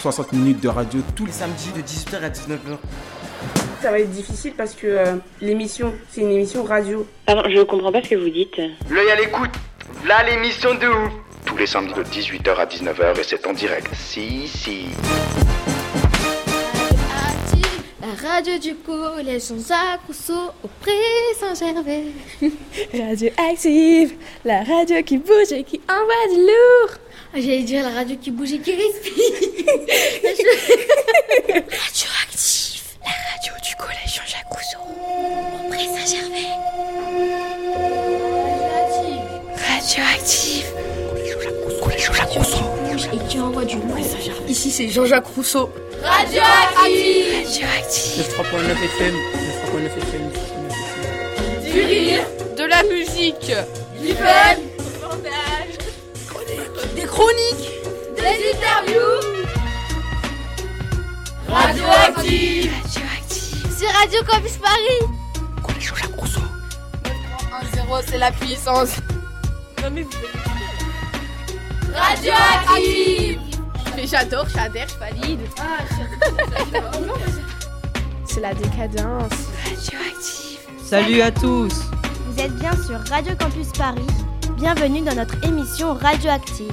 60 minutes de radio tous les samedis de 18h à 19h. Ça va être difficile parce que euh, l'émission, c'est une émission radio. Pardon, je comprends pas ce que vous dites. L'œil à l'écoute. Là l'émission de ouf. tous les samedis de 18h à 19h et c'est en direct. Si, si. Active, la radio du collège Jean-Jacques Rousseau auprès Saint-Gervais. Radio Active, la radio qui bouge et qui envoie du lourd. J'allais dire la radio qui bouge et qui respire. radio Active, la radio du collège Jean-Jacques Rousseau auprès Saint-Gervais. Radio Active. Collège Jean-Jacques Rousseau. Et qui envoie du lourd. Ici c'est Jean-Jacques Rousseau. Radio Active. Radio Active. 3.9 FM. 9.9 FM. 9.9 FM. Du rire. De la musique. Du fun. Des chroniques. Des interviews. Radioactive. Radioactive. Sur Radio Campus Paris. 1-0 c'est la puissance. Radioactive. Mais j'adore, j'adhère, je valide. C'est la décadence. Radioactive. Salut à tous Vous êtes bien sur Radio Campus Paris. Bienvenue dans notre émission Radioactive.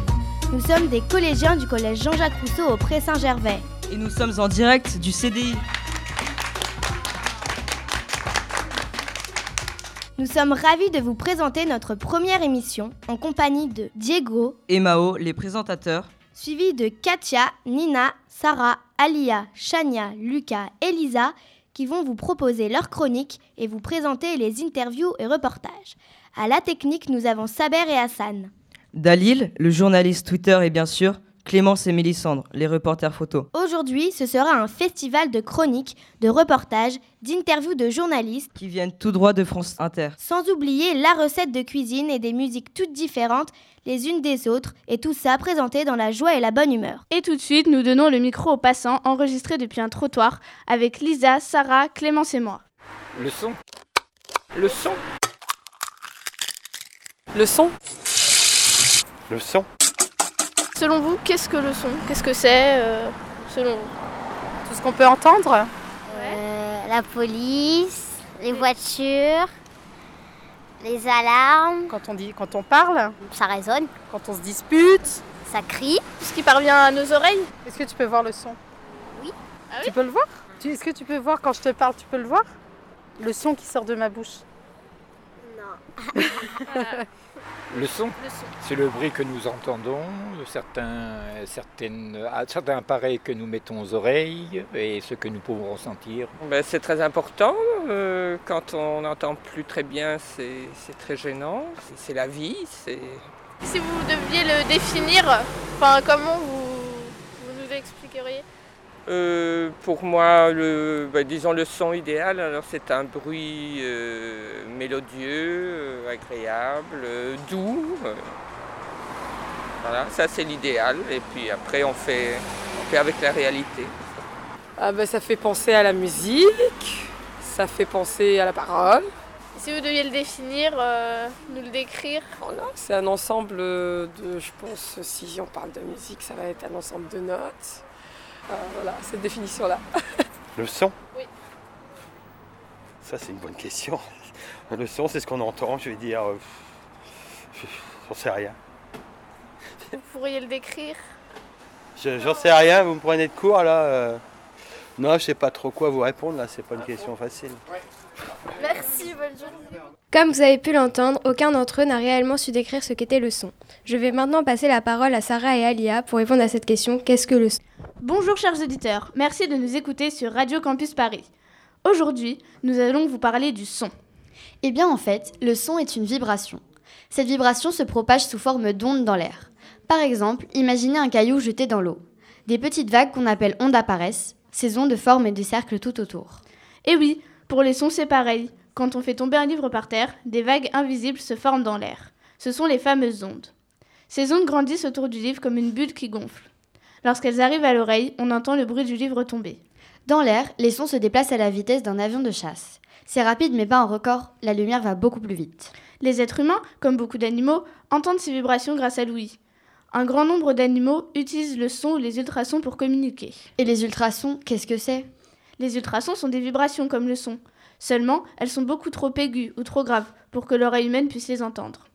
Nous sommes des collégiens du collège Jean-Jacques Rousseau au Pré Saint-Gervais. Et nous sommes en direct du CDI. Nous sommes ravis de vous présenter notre première émission en compagnie de Diego, Et Mao, les présentateurs. suivi de Katia, Nina, Sarah, Alia, Shania, Lucas, Elisa, qui vont vous proposer leurs chroniques et vous présenter les interviews et reportages. À la technique, nous avons Saber et Hassan. Dalil, le journaliste Twitter et bien sûr Clémence et Mélissandre, les reporters photos. Aujourd'hui, ce sera un festival de chroniques, de reportages, d'interviews de journalistes, Qui viennent tout droit de France Inter. sans oublier la recette de cuisine et des musiques toutes différentes les unes des autres, et tout ça présenté dans la joie et la bonne humeur. Et tout de suite, nous donnons le micro aux passants enregistrés depuis un trottoir avec Lisa, Sarah, Clémence et moi. Le son. Le son. Le son. Le son. Selon vous, qu'est-ce que le son? Qu'est-ce que c'est euh, selon vous? Tout ce qu'on peut entendre? Euh, la police, les voitures, les alarmes, Quand on dit, quand on parle, ça résonne, quand on se dispute? ça crie. Tout ce qui parvient à nos oreilles Est-ce que tu peux voir le son? Oui. Ah oui Tu peux le voir? Tu- Est-ce que tu peux voir quand je te parle, tu peux le voir? Le son qui sort de ma bouche. Le son, c'est le bruit que nous entendons, certains, certaines, certains appareils que nous mettons aux oreilles et ce que nous pouvons ressentir. Ben, c'est très important. euh, quand on n'entend plus très bien, c'est c'est très gênant. C'est- C'est la vie. C'est Si vous deviez le définir, enfin comment vous, vous nous expliqueriez? Euh, pour moi, le, ben, disons le son idéal. Alors c'est un bruit euh, mélodieux, euh, agréable, euh, doux. Voilà, ça c'est l'idéal. Et puis après, on fait, on fait avec la réalité. Ah ben, ça fait penser à la musique, ça fait penser à la parole. Si vous deviez le définir, euh, nous le décrire, Voilà, c'est un ensemble de, je pense, si on parle de musique, ça va être un ensemble de notes. Euh, voilà, cette définition-là. Le son? Oui. Ça, c'est une bonne question. Le son, c'est ce qu'on entend, je vais dire. euh, J'en sais rien. vous pourriez le décrire? Je- J'en sais rien, vous me prenez de court là. euh. Non, je sais pas trop quoi vous répondre là, c'est pas une question facile. Merci, bonne journée. Comme vous avez pu l'entendre, aucun d'entre eux n'a réellement su décrire ce qu'était le son. Je vais maintenant passer la parole à Sarah et Alia pour répondre à cette question qu'est-ce que le son? Bonjour chers auditeurs, merci de nous écouter sur Radio Campus Paris. Aujourd'hui, nous allons vous parler du son. Eh bien en fait, le son est une vibration. Cette vibration se propage sous forme d'ondes dans l'air. Par exemple, imaginez un caillou jeté dans l'eau. Des petites vagues qu'on appelle ondes apparaissent. Ces ondes forment des cercles tout autour. Et oui, pour les sons, c'est pareil. Quand on fait tomber un livre par terre, des vagues invisibles se forment dans l'air. Ce sont les fameuses ondes. Ces ondes grandissent autour du livre comme une bulle qui gonfle. Lorsqu'elles arrivent à l'oreille, on entend le bruit du livre tomber. Dans l'air, les sons se déplacent à la vitesse d'un avion de chasse. C'est rapide mais pas un record, la lumière va beaucoup plus vite. Les êtres humains, comme beaucoup d'animaux, entendent ces vibrations grâce à l'ouïe. Un grand nombre d'animaux utilisent le son ou les ultrasons pour communiquer. Et les ultrasons, qu'est-ce que c'est? Les ultrasons sont des vibrations comme le son. Seulement, elles sont beaucoup trop aiguës ou trop graves pour que l'oreille humaine puisse les entendre.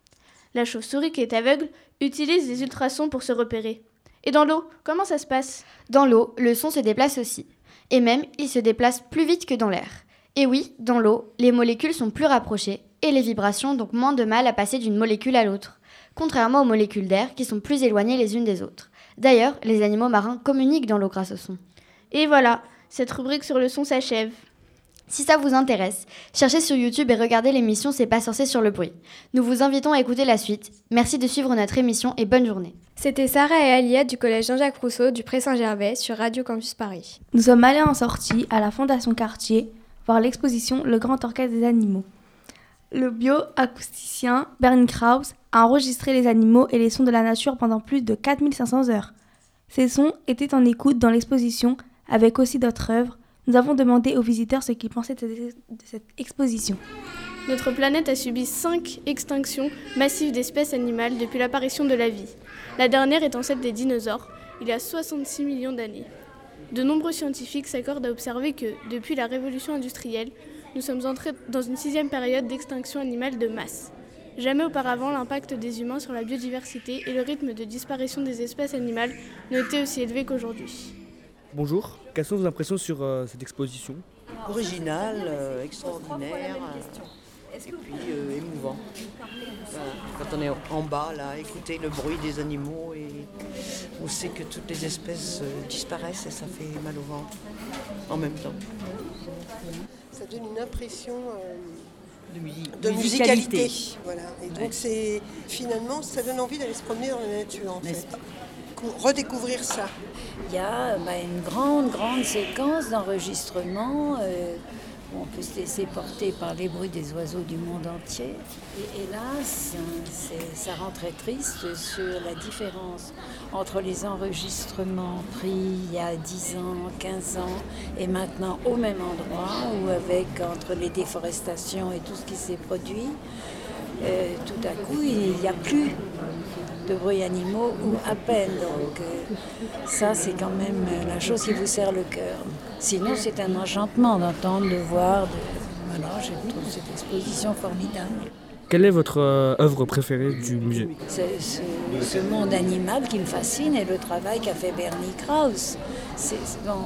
La chauve-souris qui est aveugle utilise les ultrasons pour se repérer. Et dans l'eau, comment ça se passe? Dans l'eau, le son se déplace aussi. Et même, il se déplace plus vite que dans l'air. Et oui, dans l'eau, les molécules sont plus rapprochées et les vibrations donc moins de mal à passer d'une molécule à l'autre, contrairement aux molécules d'air qui sont plus éloignées les unes des autres. D'ailleurs, les animaux marins communiquent dans l'eau grâce au son. Et voilà, cette rubrique sur le son s'achève. Si ça vous intéresse, cherchez sur YouTube et regardez l'émission C'est pas censé sur le bruit. Nous vous invitons à écouter la suite. Merci de suivre notre émission et bonne journée. C'était Sarah et Alia du collège Jean-Jacques Rousseau du Pré-Saint-Gervais sur Radio Campus Paris. Nous sommes allés en sortie à la Fondation Cartier voir l'exposition Le Grand Orchestre des Animaux. Le bioacousticien Bernie Krause a enregistré les animaux et les sons de la nature pendant plus de 4500 heures. Ces sons étaient en écoute dans l'exposition avec aussi d'autres œuvres nous avons demandé aux visiteurs ce qu'ils pensaient de cette exposition. Notre planète a subi cinq extinctions massives d'espèces animales depuis l'apparition de la vie. La dernière étant celle des dinosaures, il y a 66 millions d'années. De nombreux scientifiques s'accordent à observer que, depuis la révolution industrielle, nous sommes entrés dans une sixième période d'extinction animale de masse. Jamais auparavant, l'impact des humains sur la biodiversité et le rythme de disparition des espèces animales été aussi élevés qu'aujourd'hui. Bonjour, quelles sont vos impressions sur euh, cette exposition? Original, euh, extraordinaire euh, et puis euh, émouvant. Quand on est en bas, là, écouter le bruit des animaux et on sait que toutes les espèces disparaissent et ça fait mal au ventre en même temps. Ça donne une impression euh, De, musique. de musicalité. Voilà. Et donc c'est finalement ça donne envie d'aller se promener dans la nature en fait. Redécouvrir ça. Il y a bah, une grande, grande séquence d'enregistrement euh, où on peut se laisser porter par les bruits des oiseaux du monde entier. Et hélas, ça rend très triste sur la différence entre les enregistrements pris il y a 10 ans, 15 ans et maintenant au même endroit, ou avec entre les déforestations et tout ce qui s'est produit, euh, tout à coup, il n'y a plus de bruits animaux ou à peine. Donc euh, ça, c'est quand même euh, la chose qui vous serre le cœur. Sinon, c'est un enchantement d'entendre, de voir. De... Voilà, je trouve cette exposition formidable. Quelle est votre euh, œuvre préférée du musée? C'est ce, ce monde animal qui me fascine et le travail qu'a fait Bernie Krause. C'est c'est- bon,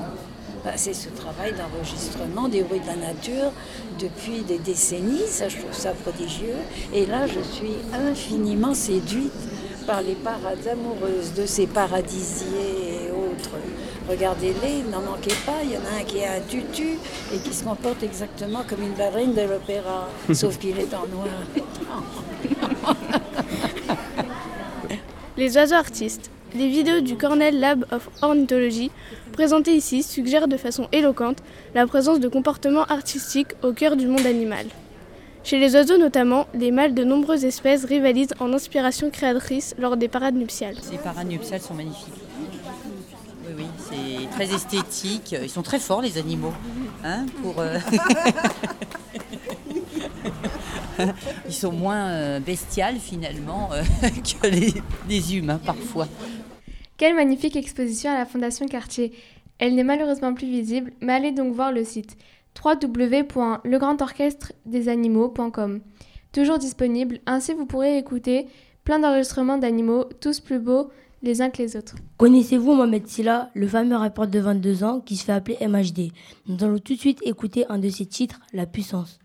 bah, c'est ce travail d'enregistrement des bruits de la nature depuis des décennies. Ça, je trouve ça prodigieux. Et là, je suis infiniment séduite par les parades amoureuses de ces paradisiers et autres. Regardez-les, n'en manquez pas. Il y en a un qui a un tutu et qui se comporte exactement comme une ballerine de l'opéra, sauf qu'il est en noir. Les oiseaux artistes. Les vidéos du Cornell Lab of Ornithology présentées ici suggèrent de façon éloquente la présence de comportements artistiques au cœur du monde animal. Chez les oiseaux notamment, les mâles de nombreuses espèces rivalisent en inspiration créatrice lors des parades nuptiales. Les parades nuptiales sont magnifiques. Oui, oui, c'est très esthétique. Ils sont très forts, les animaux. Hein, pour, euh, Ils sont moins euh, bestiales, finalement, euh, que les, les humains, parfois. Quelle magnifique exposition à la Fondation Cartier. Elle n'est malheureusement plus visible, mais allez donc voir le site www.legrandorchestredesanimaux.com. Toujours disponible, ainsi vous pourrez écouter plein d'enregistrements d'animaux, tous plus beaux les uns que les autres. Connaissez-vous Mohamed Silla, le fameux rappeur de 22 ans qui se fait appeler MHD Nous allons tout de suite écouter un de ses titres, La puissance.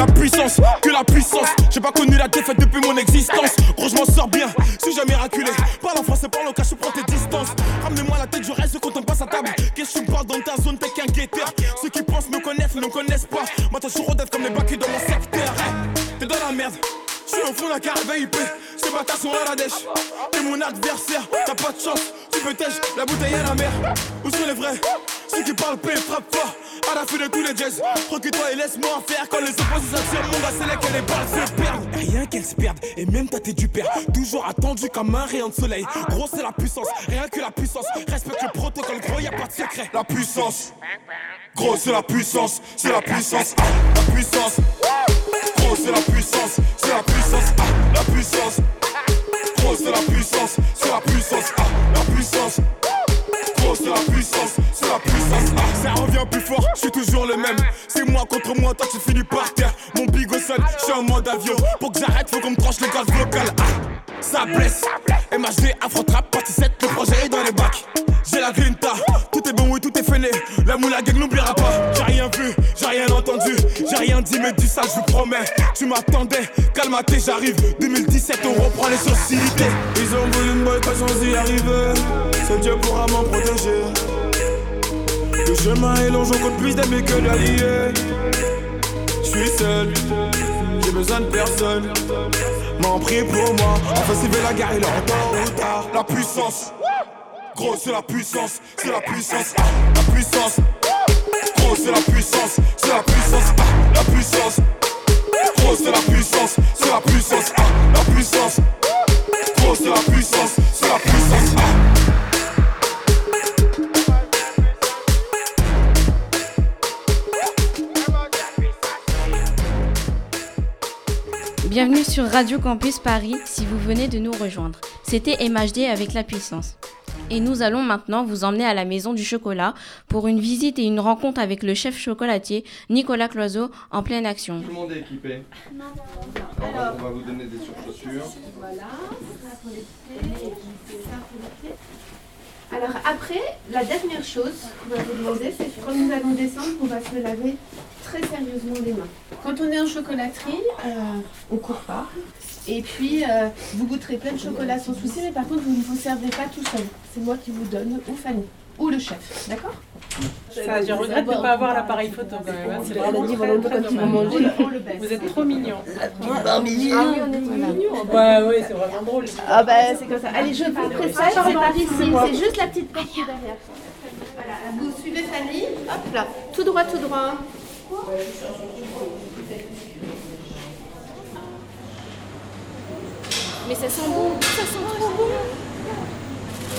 La puissance, que la puissance. J'ai pas connu la défaite depuis mon existence. Gros, je m'en sors bien, suis jamais miraculé. Parle en français, parle en cash, prends tes distances. Ramenez-moi la tête, je reste quand on passe à table. Qu'est-ce que tu parles dans ta zone, t'es qu'un guetteur. Ceux qui pensent me connaissent, ne me connaissent pas. Moi, t'as toujours d'être comme les bacs dans mon secteur. Hein, merde. Je suis au fond d'un caravane IP, ces bâtards sont à la dèche. T'es mon adversaire, t'as pas de chance, tèche, la bouteille à la mer. Où sont les vrais? Ceux qui parlent paix, frappe fort, à la fin de tous les jazz. Recule-toi et laisse-moi faire quand les opposés s'attirent. Mon gars, c'est là que les balles se perdent. Rien qu'elles se perdent, et même tête du père. Toujours attendu comme un rayon de soleil. Gros, c'est la puissance, rien que la puissance. Respecte le protocole, gros, y a pas de secret. La puissance, gros, c'est la puissance, c'est la puissance, ah, la puissance. Gros, c'est la puissance, c'est la puissance, ah, la puissance. Gros, c'est la puissance, c'est la puissance, ah, la puissance. Gros, c'est la puissance, c'est la puissance, ah, ça revient plus fort, je suis toujours le même. C'est moi contre moi, toi tu finis par terre. Mon bigot sonne, je suis en mode avion. Pour que j'arrête, faut qu'on me tranche le gaz vocal, ah, ça blesse. MHD, Afro-Trap, partie 7, le projet est dans les bacs. J'ai la grinta, tout est bon, oui, tout est fainé. La moula n'oubliera pas. J'ai rien vu, j'ai rien entendu, j'ai rien dit, mais du sale, je vous promets. Tu m'attendais, calmaté, j'arrive. 2017, on reprend les sociétés. Ils ont voulu me boycotter sans y arriver. Seul Dieu pourra m'en protéger. Le chemin est long, j'en compte plus d'amis que d'alliés. Je suis seul, j'ai besoin de personne. M'en prie pour moi, enfin c'est la guerre, il est en tôt ou tard. La puissance, gros c'est la puissance, c'est la puissance, la puissance. Gros c'est la puissance, c'est la puissance, la puissance. Gros c'est la puissance, c'est la puissance, la puissance. Gros c'est la puissance, c'est la puissance, Bienvenue sur Radio Campus Paris si vous venez de nous rejoindre. C'était MHD avec la puissance. Et nous allons maintenant vous emmener à la Maison du Chocolat pour une visite et une rencontre avec le chef chocolatier Nicolas Cloiseau en pleine action. Tout le monde est équipé. Alors, on va vous donner des surchaussures. Voilà. Alors après, la dernière chose qu'on va vous demander, c'est que quand nous allons descendre, on va se laver très sérieusement les mains. Quand on est en chocolaterie, euh, on court pas. Et puis, euh, vous goûterez plein de chocolat sans souci, mais par contre, vous ne vous servez pas tout seul. C'est moi qui vous donne, ou Fanny, ou le chef, d'accord? Ça, je regrette de ne pas avoir l'appareil photo quand même. hein. C'est Elle a vraiment dit, très, voilà, très vont manger, on le baisse. Vous êtes trop mignons. Ah oui, on est mignons. Ouais, ouais, c'est vraiment drôle. Ah bah c'est comme ça. Allez, je vous précède, c'est par ici. C'est juste la petite porte qui est derrière. Voilà, vous suivez Fanny. Hop là, tout droit, tout droit. Mais ça sent bon, ça sent trop bon.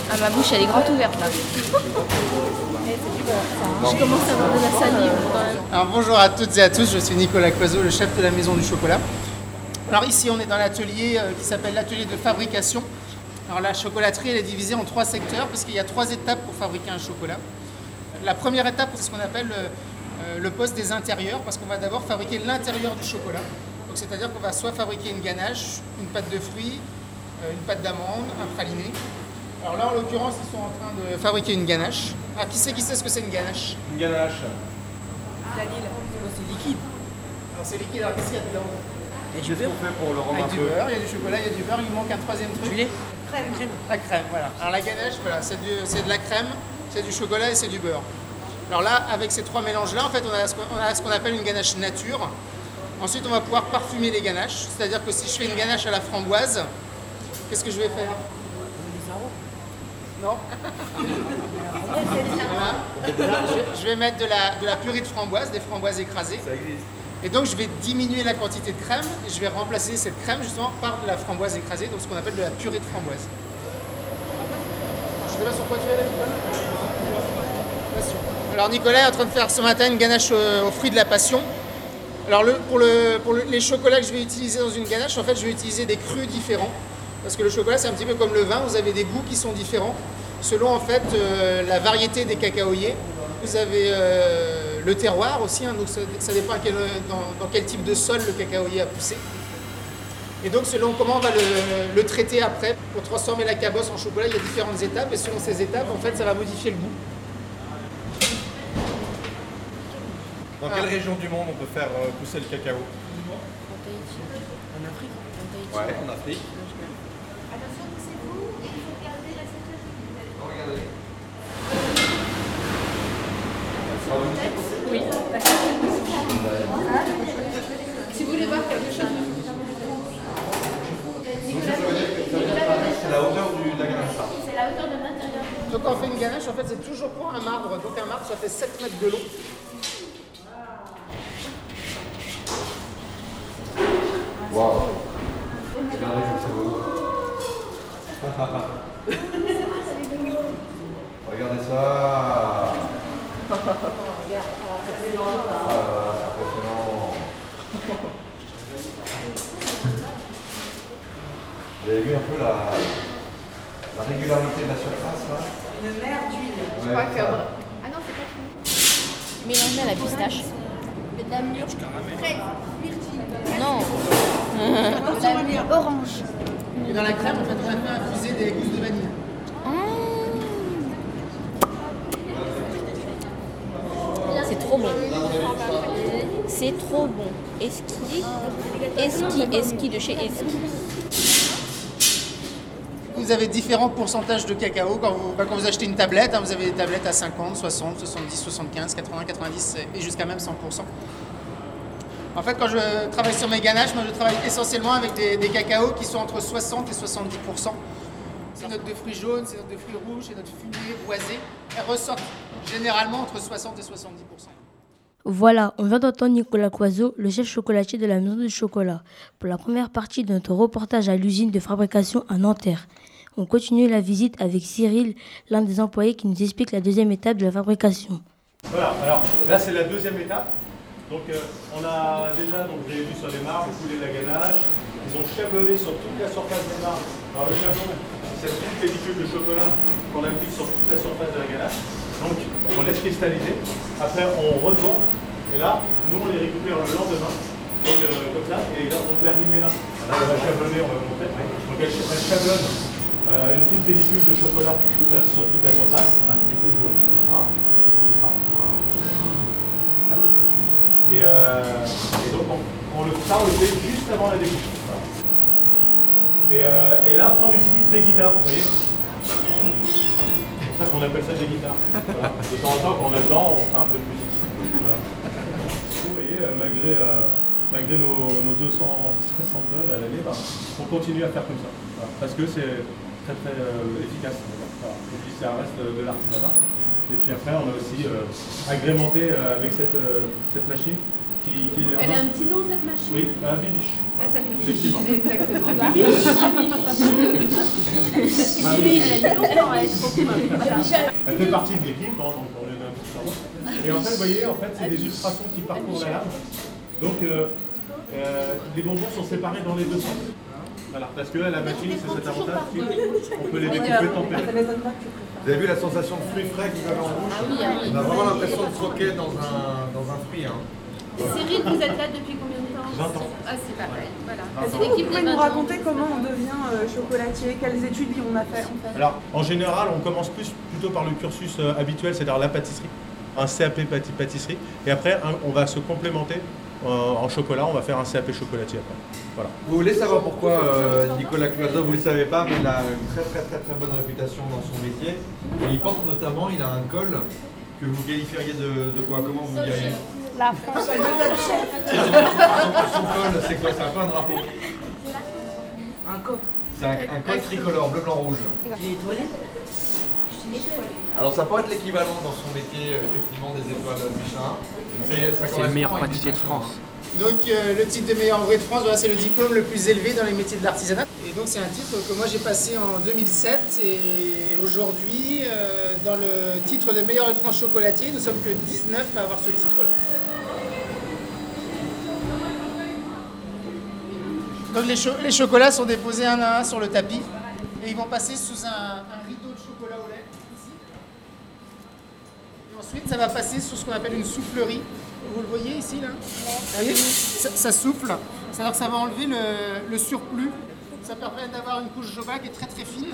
Ah, ma bouche, elle est grande ouverte là. Je commence à avoir de la salive quand même. Alors bonjour à toutes et à tous, je suis Nicolas Coiseau, le chef de la Maison du Chocolat. Alors ici on est dans l'atelier euh, qui s'appelle l'atelier de fabrication. Alors la chocolaterie elle est divisée en trois secteurs parce qu'il y a trois étapes pour fabriquer un chocolat. La première étape c'est ce qu'on appelle euh, le poste des intérieurs parce qu'on va d'abord fabriquer l'intérieur du chocolat. Donc c'est-à-dire qu'on va soit fabriquer une ganache, une pâte de fruits, euh, une pâte d'amande, un praliné. Alors là en l'occurrence ils sont en train de fabriquer une ganache. Ah qui sait qui sait ce que c'est une ganache? Une ganache. Dalil. C'est liquide. Alors c'est liquide, alors qu'est-ce qu'il y a dedans? Et du beurre fait pour le rendre Avec un du peu. beurre, il y a du chocolat, il y a du beurre, il manque un troisième truc. Du lait Crème. La crème, voilà. Alors la ganache, voilà, c'est du- c'est de la crème, c'est du chocolat et c'est du beurre. Alors là, avec ces trois mélanges-là, en fait, on a ce qu'on appelle une ganache nature. Ensuite, on va pouvoir parfumer les ganaches. C'est-à-dire que si je fais une ganache à la framboise, qu'est-ce que je vais faire? Non Voilà. je, vais mettre de la, de la purée de framboise, des framboises écrasées. Et donc je vais diminuer la quantité de crème et je vais remplacer cette crème justement par de la framboise écrasée, donc ce qu'on appelle de la purée de framboise. Je sais pas sur quoi tu es là. Alors Nicolas est en train de faire ce matin une ganache au- aux fruits de la passion. Alors pour, le- pour le- les chocolats que je vais utiliser dans une ganache, en fait je vais utiliser des crus différents. Parce que le chocolat c'est un petit peu comme le vin, vous avez des goûts qui sont différents selon en fait euh, la variété des cacaoyers. Vous avez euh, le terroir aussi, hein, donc ça, dépend dans quel type de sol le cacaoyer a poussé. Et donc selon comment on va le, le traiter après, pour transformer la cabosse en chocolat, il y a différentes étapes et selon ces étapes, en fait, ça va modifier le goût. Dans quelle région du monde on peut faire euh, pousser le cacao? En en Afrique voir quelque chose, Donc quand on fait une ganache, en fait, c'est toujours pour un marbre. Donc un marbre, ça fait 7 mètres de long. Waouh Regardez comme c'est beau. Regardez ça Ah, c'est impressionnant Vous avez vu un peu la, la régularité de la surface là Une mer d'huile. Je crois que- Ah non, c'est pas fini. Mélangé à la pistache. De la mûre. Fraise, myrtille. Non. De la mûre orange. Et dans la crème, en fait, on a fait infuser des gousses de vanille. C'est trop bon. C'est trop bon. Eski, Eski, Eski de chez Eski. Vous avez différents pourcentages de cacao. Quand vous, bah, achetez une tablette, hein, vous avez des tablettes à 50, 60, 70, 75, 80, 90 et jusqu'à même 100%. En fait, quand je travaille sur mes ganaches, moi je travaille essentiellement avec des, cacaos qui sont entre 60 et 70%. Ces notes de fruits jaunes, ces notes de fruits rouges, ces notes fumées, boisées, elles ressortent généralement entre 60 et 70%. Voilà, on vient d'entendre Nicolas Coiseau, le chef chocolatier de la maison du chocolat, pour la première partie de notre reportage à l'usine de fabrication à Nanterre. On continue la visite avec Cyril, l'un des employés qui nous explique la deuxième étape de la fabrication. Voilà, alors là c'est la deuxième étape. Donc euh, on a déjà, donc vous avez vu sur les marbres, coulé la ganache. Ils ont chablonné sur toute la surface des marbres. Alors le chablon, c'est petite pellicule de chocolat qu'on applique sur toute la surface de la ganache. Donc on laisse cristalliser. Après on revend. Et là, nous on les récupère le lendemain. Donc euh, comme ça, et là on rimer là. Là on va chablonner, on va vous montrer. Donc elle chablonne euh, une petite pellicule de chocolat sur toute la surface. Un petit peu de hein. Et, donc on, le, ça juste avant la découpe. Euh, et là on utilise des guitares, vous voyez C'est pour ça qu'on appelle ça des guitares. De temps en temps quand on a le temps, on fait un peu de musique. Vous voyez, malgré, malgré nos, nos 260 tonnes à l'année, on continue à faire comme ça. Parce que c'est très très euh, efficace. Voilà. Et puis ça reste euh, de l'artisanat. Et puis après, on a aussi euh, agrémenté avec cette, cette machine qui, Elle a un petit nom cette machine? Oui, un bibiche. Exactement. Bibiche. Bibiche. Elle a mis longtemps à être Voilà. Elle fait partie de l'équipe, hein, donc on est un petit cerveau. Et en fait, vous voyez, en fait, c'est des ultrasons qui parcourent la lame. Donc, euh, euh, les bonbons sont séparés dans les deux sens. Voilà, parce que la machine, c'est cet avantage qu'on peut les découper tempérés. Vous avez vu la sensation de fruits frais qu'il y avait en bouche Ah oui, ah oui. On a vraiment l'impression de croquer dans un, dans un fruit. Hein. Cyril, vous êtes là depuis combien de temps 20 ans. Ah, c'est. Voilà. L'équipe Vous pouvez des nous 20 ans. raconter comment on devient euh, chocolatier? Quelles études on a fait, on Alors, en général, on commence plus plutôt par le cursus euh, habituel, c'est-à-dire la pâtisserie, un CAP pâti- pâtisserie, et après, on va se complémenter euh, en chocolat, on va faire un CAP chocolatier après. Voilà. Vous voulez savoir pourquoi euh, Nicolas Cloiseau, vous ne le savez pas, mais il a une très très très très bonne réputation dans son métier. Et il porte notamment, il a un col que vous qualifieriez de, de quoi? Comment vous diriez? La France. Son col, c'est quoi? C'est un peu un drapeau. Un coq. C'est un, un col tricolore, bleu, blanc, rouge. Il est étoilé Alors ça peut être l'équivalent dans son métier, euh, effectivement, des étoiles Michelin. C'est- le meilleur pâtissier de. France. Donc euh, le titre de meilleur ouvrier de France, voilà, c'est le diplôme le plus élevé dans les métiers de l'artisanat. Et donc c'est un titre que moi j'ai passé en 2007 et aujourd'hui euh, dans le titre de meilleur ouvrier de France chocolatier, nous sommes que 19 à avoir ce titre-là. Donc les, cho- les chocolats sont déposés un à un sur le tapis et ils vont passer sous un, un rideau de chocolat au lait ici. Et ensuite ça va passer sur ce qu'on appelle une soufflerie. Vous le voyez ici là Vous voyez ça, ça souffle, c'est-à-dire que ça va enlever le, le surplus. Ça permet d'avoir une couche de chocolat qui est très très fine.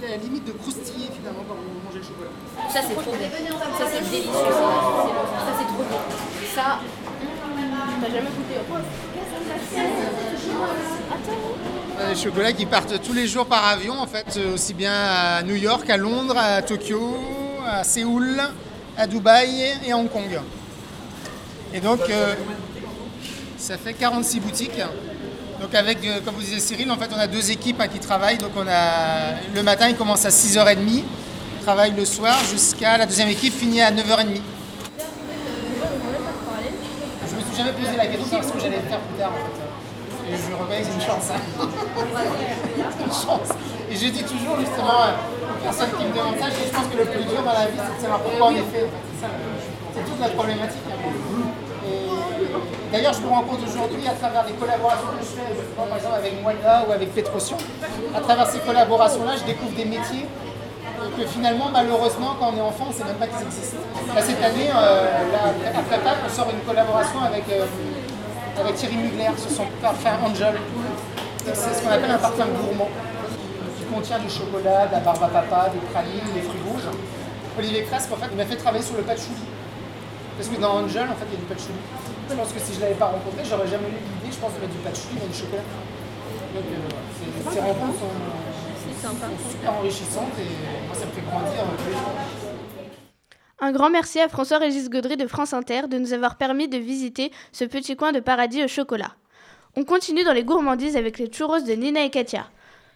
C'est à la limite de croustiller finalement quand vous mangez le chocolat. Ça, c'est trop bon. Ça, c'est délicieux. Ça, c'est trop bon. Ça, t'as jamais goûté Euh, Les chocolats qui partent tous les jours par avion, en fait, euh, aussi bien à New York, à Londres, à Tokyo, à Séoul, à Dubaï et à Hong Kong. Et donc, euh, ça fait 46 boutiques. Donc avec, euh, comme vous disiez Cyril, en fait, on a deux équipes hein, qui travaillent. Donc on a le matin, ils commencent à 6h30 travaille le soir jusqu'à la deuxième équipe finit à 9h30. Je me suis jamais posé la question de savoir ce que j'allais faire plus tard en fait. Et je reconnais que c'est une chance. hein. Une chance. Et je dis toujours justement aux personnes qui me demandent ça, je pense que le plus dur dans la vie c'est de savoir pourquoi on est fait. C'est toute la problématique. hein. D'ailleurs, je me rends compte aujourd'hui à travers les collaborations que je fais, par exemple avec Moina ou avec Petrotion, à travers ces collaborations-là, je découvre des métiers que finalement, malheureusement, quand on est enfant, on ne sait même pas qu'ils existent. Là, cette année, euh, là, on sort une collaboration avec, euh, avec Thierry Mugler sur son parfum Angel. C'est ce qu'on appelle un parfum gourmand, contient du chocolat, de la barbe à papa, des pralines, des fruits rouges. Olivier Cresque, en fait, il m'a fait travailler sur le patchouli. Parce que dans Angel, en fait, il y a du patchouli. Je pense que si je ne l'avais pas rencontré, j'aurais jamais eu l'idée, je pense, de mettre du patchouli dans du chocolat. Donc, euh, ces- rencontres sont, sont super enrichissantes et moi, ça me fait grandir euh. Un grand merci à François-Régis Gaudry de France Inter de nous avoir permis de visiter ce petit coin de paradis au chocolat. On continue dans les gourmandises avec les churros de Nina et Katia.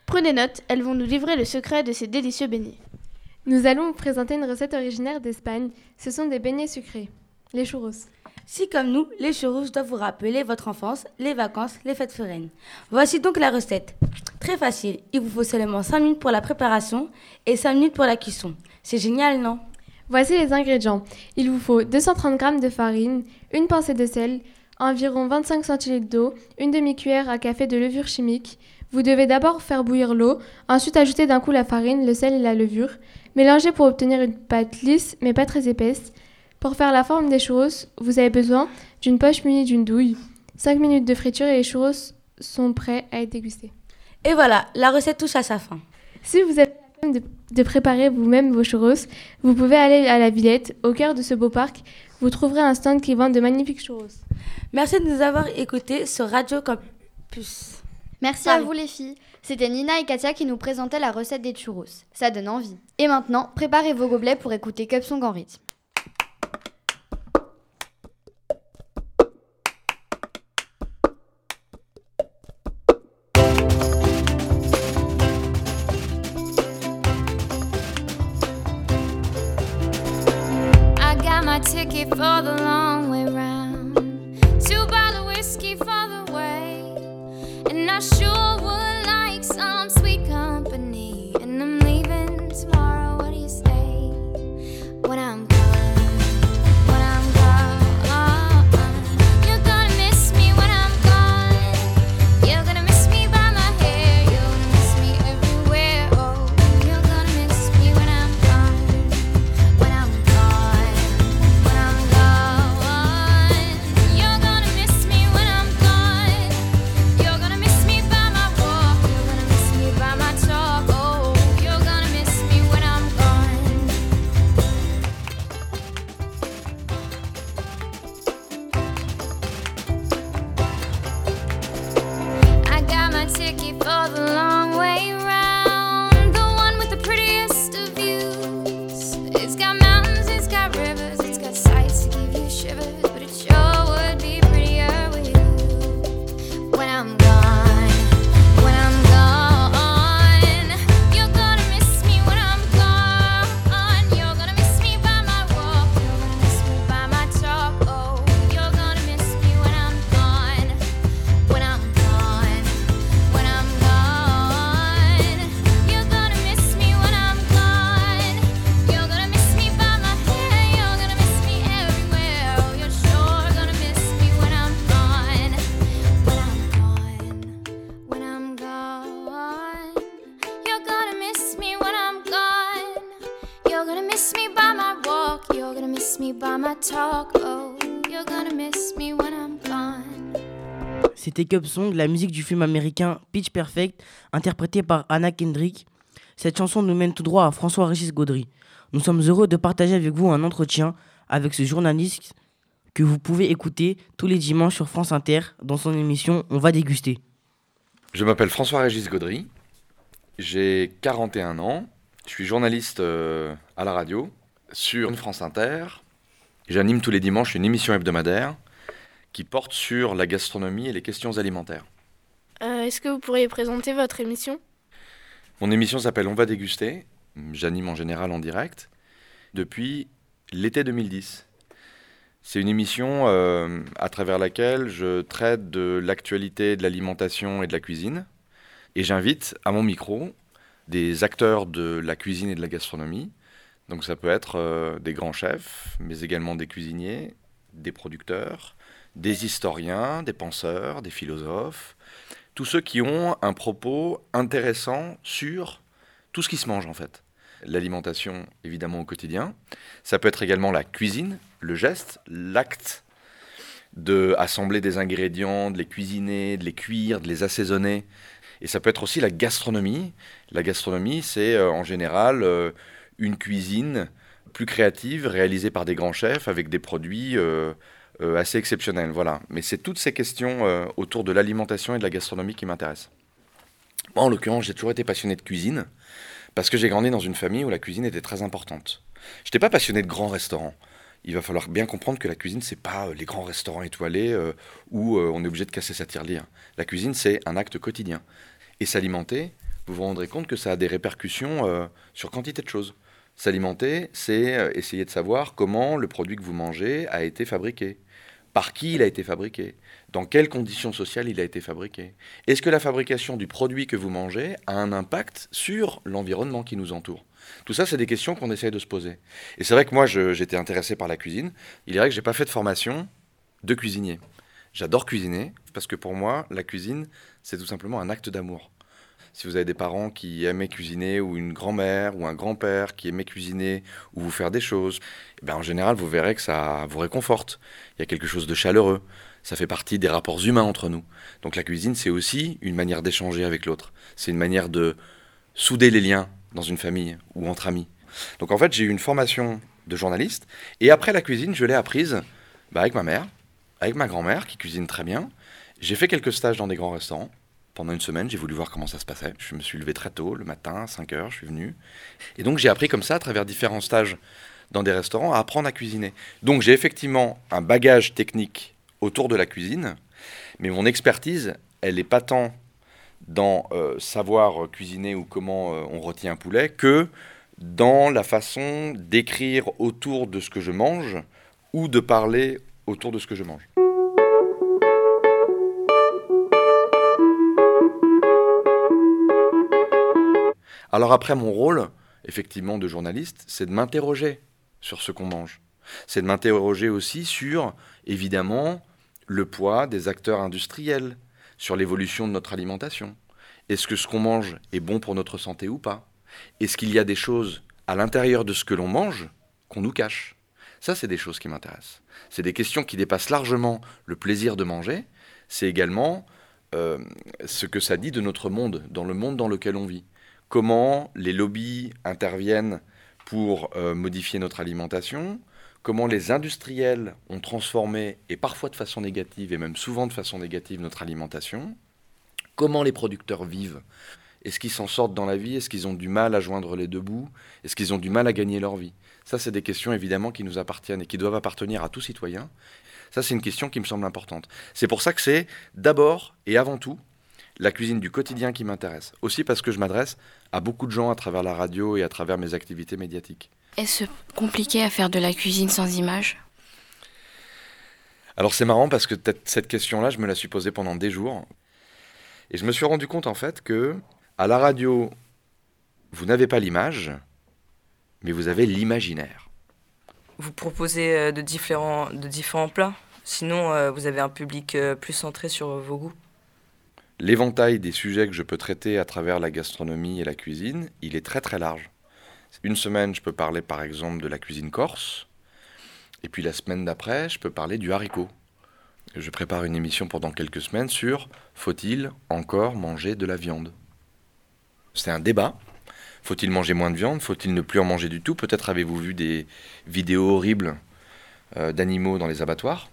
Prenez note, elles vont nous livrer le secret de ces délicieux beignets. Nous allons vous présenter une recette originaire d'Espagne. Ce sont des beignets sucrés, les churros. Si comme nous, les churros doivent vous rappeler votre enfance, les vacances, les fêtes foraines. Voici donc la recette. Très facile, il vous faut seulement 5 minutes pour la préparation et 5 minutes pour la cuisson. C'est génial, non? Voici les ingrédients. Il vous faut 230 g de farine, une pincée de sel, environ 25 centilitres d'eau, une demi-cuillère à café de levure chimique. Vous devez d'abord faire bouillir l'eau, ensuite ajouter d'un coup la farine, le sel et la levure. Mélanger pour obtenir une pâte lisse mais pas très épaisse. Pour faire la forme des churros, vous avez besoin d'une poche munie d'une douille. 5 minutes de friture et les churros sont prêts à être dégustés. Et voilà, la recette touche à sa fin. Si vous avez la de préparer vous-même vos churros, vous pouvez aller à la Villette, au cœur de ce beau parc. Vous trouverez un stand qui vend de magnifiques churros. Merci de nous avoir écoutés sur Radio Campus. Merci à vous les filles. C'était Nina et Katia qui nous présentaient la recette des churros. Ça donne envie. Et maintenant, préparez vos gobelets pour écouter Cup Song en rythme. C'était Cup Song, la musique du film américain Pitch Perfect, interprétée par Anna Kendrick. Cette chanson nous mène tout droit à François-Régis Gaudry. Nous sommes heureux de partager avec vous un entretien avec ce journaliste que vous pouvez écouter tous les dimanches sur France Inter dans son émission On va déguster. Je m'appelle François-Régis Gaudry, j'ai 41 ans, je suis journaliste euh, à la radio sur France Inter. J'anime tous les dimanches une émission hebdomadaire qui porte sur la gastronomie et les questions alimentaires. Euh, Est-ce que vous pourriez présenter votre émission? Mon émission s'appelle On va déguster J'anime en général en direct depuis l'été 2010. C'est une émission euh, à travers laquelle je traite de l'actualité de l'alimentation et de la cuisine. Et j'invite à mon micro des acteurs de la cuisine et de la gastronomie. Donc ça peut être euh, des grands chefs, mais également des cuisiniers, des producteurs, des historiens, des penseurs, des philosophes, tous ceux qui ont un propos intéressant sur tout ce qui se mange en fait. L'alimentation évidemment au quotidien, ça peut être également la cuisine, le geste, l'acte de assembler des ingrédients, de les cuisiner, de les cuire, de les assaisonner. Et ça peut être aussi la gastronomie. La gastronomie, c'est euh, en général euh, une cuisine plus créative, réalisée par des grands chefs, avec des produits euh, assez exceptionnels. Voilà. Mais c'est toutes ces questions autour de l'alimentation et de la gastronomie qui m'intéressent. Moi, en l'occurrence, j'ai toujours été passionné de cuisine, parce que j'ai grandi dans une famille où la cuisine était très importante. Je n'étais pas passionné de grands restaurants il va falloir bien comprendre que la cuisine, c'est pas les grands restaurants étoilés où on est obligé de casser sa tirelire. La cuisine, c'est un acte quotidien. Et s'alimenter, vous vous rendrez compte que ça a des répercussions euh, sur quantité de choses. S'alimenter, c'est euh, essayer de savoir comment le produit que vous mangez a été fabriqué, par qui il a été fabriqué, dans quelles conditions sociales il a été fabriqué. Est-ce que la fabrication du produit que vous mangez a un impact sur l'environnement qui nous entoure? Tout ça, c'est des questions qu'on essaye de se poser. Et c'est vrai que moi, j'étais intéressé par la cuisine. Il est vrai que je n'ai pas fait de formation de cuisinier. J'adore cuisiner parce que pour moi, la cuisine, c'est tout simplement un acte d'amour. Si vous avez des parents qui aimaient cuisiner, ou une grand-mère, ou un grand-père qui aimait cuisiner, ou vous faire des choses, eh ben en général, vous verrez que ça vous réconforte. Il y a quelque chose de chaleureux. Ça fait partie des rapports humains entre nous. Donc la cuisine, c'est aussi une manière d'échanger avec l'autre. C'est une manière de souder les liens dans une famille ou entre amis. Donc en fait, j'ai eu une formation de journaliste, et après la cuisine, je l'ai apprise bah, avec ma mère, avec ma grand-mère qui cuisine très bien. J'ai fait quelques stages dans des grands restaurants. Pendant une semaine, j'ai voulu voir comment ça se passait. Je me suis levé très tôt, le matin, à 5 heures, je suis venu. Et donc j'ai appris comme ça, à travers différents stages dans des restaurants, à apprendre à cuisiner. Donc j'ai effectivement un bagage technique autour de la cuisine, mais mon expertise, elle n'est pas tant dans euh, savoir cuisiner ou comment euh, on retient un poulet que dans la façon d'écrire autour de ce que je mange ou de parler autour de ce que je mange. Alors après, mon rôle, effectivement, de journaliste, c'est de m'interroger sur ce qu'on mange. C'est de m'interroger aussi sur, évidemment, le poids des acteurs industriels, sur l'évolution de notre alimentation. Est-ce que ce qu'on mange est bon pour notre santé ou pas? Est-ce qu'il y a des choses à l'intérieur de ce que l'on mange qu'on nous cache? Ça, c'est des choses qui m'intéressent. C'est des questions qui dépassent largement le plaisir de manger. C'est également euh, ce que ça dit de notre monde, dans le monde dans lequel on vit. Comment les lobbies interviennent pour euh, modifier notre alimentation, comment les industriels ont transformé, et parfois de façon négative, et même souvent de façon négative, notre alimentation, comment les producteurs vivent. Est-ce qu'ils s'en sortent dans la vie? Est-ce qu'ils ont du mal à joindre les deux bouts? Est-ce qu'ils ont du mal à gagner leur vie? Ça, c'est des questions évidemment qui nous appartiennent et qui doivent appartenir à tout citoyen. Ça, c'est une question qui me semble importante. C'est pour ça que c'est d'abord et avant tout la cuisine du quotidien qui m'intéresse. Aussi parce que je m'adresse à beaucoup de gens à travers la radio et à travers mes activités médiatiques. Est-ce compliqué à faire de la cuisine sans image Alors c'est marrant parce que cette question-là, je me la suis posée pendant des jours. Et je me suis rendu compte en fait que à la radio, vous n'avez pas l'image, mais vous avez l'imaginaire. Vous proposez euh, de différents, de différents plats Sinon, euh, vous avez un public euh, plus centré sur vos goûts L'éventail des sujets que je peux traiter à travers la gastronomie et la cuisine, il est très très large. Une semaine, je peux parler par exemple de la cuisine corse, et puis la semaine d'après, je peux parler du haricot. Je prépare une émission pendant quelques semaines sur faut-il encore manger de la viande c'est un débat. Faut-il manger moins de viande? Faut-il ne plus en manger du tout? Peut-être avez-vous vu des vidéos horribles euh, d'animaux dans les abattoirs.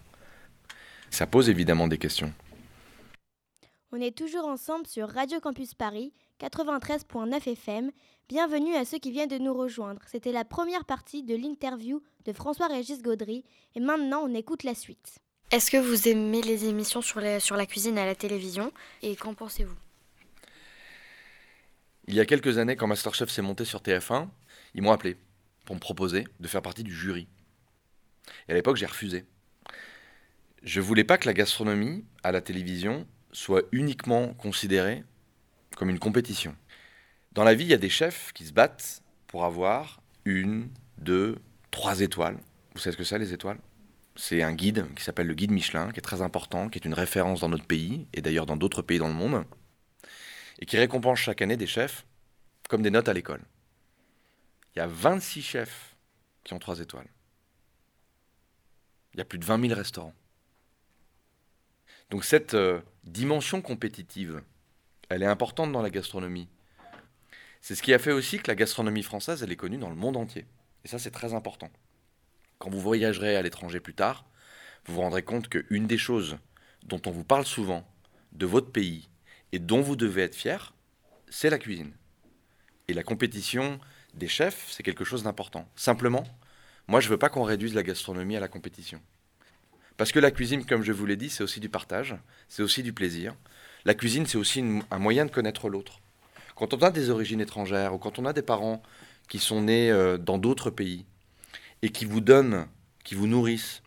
Ça pose évidemment des questions. On est toujours ensemble sur Radio Campus Paris 93.9 FM. Bienvenue à ceux qui viennent de nous rejoindre. C'était la première partie de l'interview de François-Régis Gaudry et maintenant on écoute la suite. Est-ce que vous aimez les émissions sur la, sur la cuisine à la télévision? Et qu'en pensez-vous? Il y a quelques années, quand Masterchef s'est monté sur TF1, ils m'ont appelé pour me proposer de faire partie du jury. Et à l'époque, j'ai refusé. Je voulais pas que la gastronomie à la télévision soit uniquement considérée comme une compétition. Dans la vie, il y a des chefs qui se battent pour avoir une, deux, trois étoiles. Vous savez ce que c'est les étoiles? C'est un guide qui s'appelle le guide Michelin, qui est très important, qui est une référence dans notre pays et d'ailleurs dans d'autres pays dans le monde, et qui récompense chaque année des chefs comme des notes à l'école. Il y a 26 chefs qui ont trois étoiles. Il y a plus de 20 000 restaurants. Donc cette euh, dimension compétitive, elle est importante dans la gastronomie. C'est ce qui a fait aussi que la gastronomie française, elle est connue dans le monde entier. Et ça, c'est très important. Quand vous voyagerez à l'étranger plus tard, vous vous rendrez compte qu'une des choses dont on vous parle souvent de votre pays et dont vous devez être fier, c'est la cuisine. Et la compétition des chefs, c'est quelque chose d'important. Simplement, moi, je ne veux pas qu'on réduise la gastronomie à la compétition. Parce que la cuisine, comme je vous l'ai dit, c'est aussi du partage, c'est aussi du plaisir. La cuisine, c'est aussi un moyen de connaître l'autre. Quand on a des origines étrangères ou quand on a des parents qui sont nés euh, dans d'autres pays et qui vous donnent, qui vous nourrissent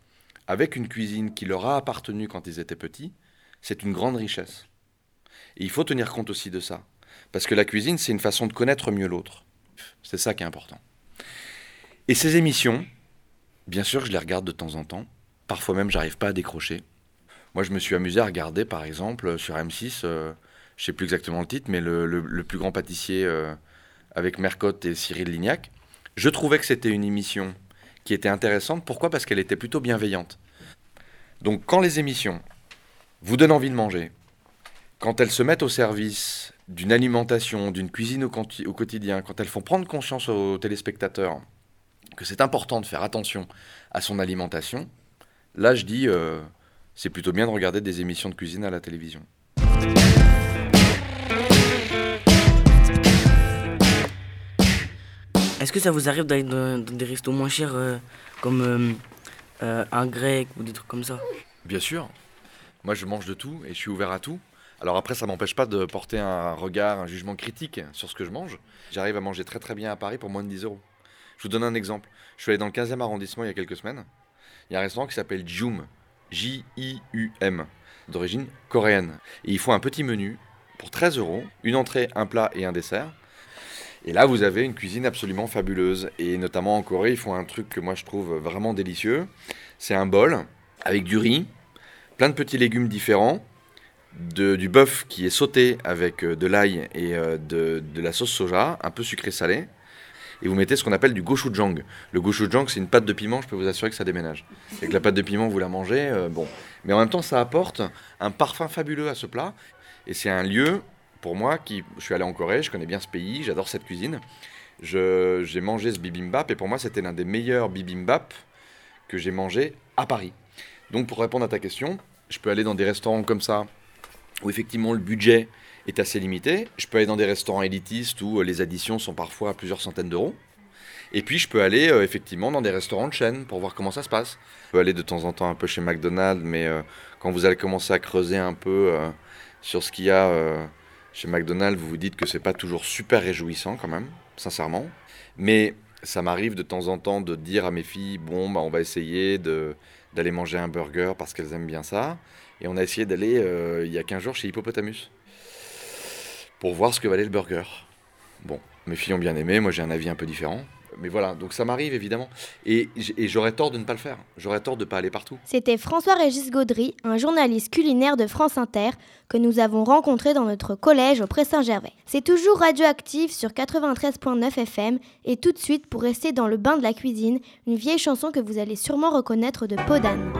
avec une cuisine qui leur a appartenu quand ils étaient petits, c'est une grande richesse. Et il faut tenir compte aussi de ça. Parce que la cuisine, c'est une façon de connaître mieux l'autre. C'est ça qui est important. Et ces émissions, bien sûr, je les regarde de temps en temps. Parfois même, j'arrive pas à décrocher. Moi, je me suis amusé à regarder, par exemple, sur M6, euh, je sais plus exactement le titre, mais le, le- plus grand pâtissier euh, avec Mercotte et Cyril Lignac. Je trouvais que c'était une émission qui était intéressante. Pourquoi? Parce qu'elle était plutôt bienveillante. Donc, quand les émissions vous donnent envie de manger, quand elles se mettent au service d'une alimentation, d'une cuisine au quotidien, quand elles font prendre conscience aux téléspectateurs que c'est important de faire attention à son alimentation, là je dis euh, c'est plutôt bien de regarder des émissions de cuisine à la télévision. Est-ce que ça vous arrive d'aller dans, dans des restos moins chers euh, comme euh, euh, un grec ou des trucs comme ça? Bien sûr, moi je mange de tout et je suis ouvert à tout. Alors après, ça m'empêche pas de porter un regard, un jugement critique sur ce que je mange. J'arrive à manger très très bien à Paris pour moins de 10 euros. Je vous donne un exemple. Je suis allé dans le 15e arrondissement il y a quelques semaines. Il y a un restaurant qui s'appelle Jum, J-I-U-M, d'origine coréenne. Et ils font un petit menu pour 13 euros, une entrée, un plat et un dessert. Et là, vous avez une cuisine absolument fabuleuse. Et notamment en Corée, ils font un truc que moi je trouve vraiment délicieux. C'est un bol avec du riz, plein de petits légumes différents, du bœuf qui est sauté avec euh, de l'ail et euh, de la sauce soja, un peu sucré-salé. Et vous mettez ce qu'on appelle du gochujang. Le gochujang, c'est une pâte de piment, je peux vous assurer que ça déménage. Avec la pâte de piment, vous la mangez, euh, bon. Mais en même temps, ça apporte un parfum fabuleux à ce plat. Et c'est un lieu, pour moi, qui. Je suis allé en Corée, je connais bien ce pays, j'adore cette cuisine. J'ai mangé ce bibimbap, et pour moi, c'était l'un des meilleurs bibimbap que j'ai mangé à Paris. Donc, pour répondre à ta question, je peux aller dans des restaurants comme ça, où effectivement le budget est assez limité. Je peux aller dans des restaurants élitistes où euh, les additions sont parfois à plusieurs centaines d'euros. Et puis je peux aller euh, effectivement dans des restaurants de chaîne pour voir comment ça se passe. Je peux aller de temps en temps un peu chez McDonald's, mais euh, quand vous allez commencer à creuser un peu sur ce qu'il y a chez McDonald's, vous vous dites que c'est pas toujours super réjouissant quand même, sincèrement. Mais ça m'arrive de temps en temps de dire à mes filles, bon, bah, on va essayer d'aller manger un burger parce qu'elles aiment bien ça. Et on a essayé d'aller il y a 15 jours chez Hippopotamus pour voir ce que valait le burger. Bon, mes filles ont bien aimé, moi j'ai un avis un peu différent. Mais voilà, donc ça m'arrive évidemment. Et, j'aurais tort de ne pas le faire. J'aurais tort de ne pas aller partout. C'était François-Régis Gaudry, un journaliste culinaire de France Inter, que nous avons rencontré dans notre collège au Pré-Saint-Gervais. C'est toujours radioactif sur 93.9 FM, et tout de suite, pour rester dans le bain de la cuisine, une vieille chanson que vous allez sûrement reconnaître de Podane.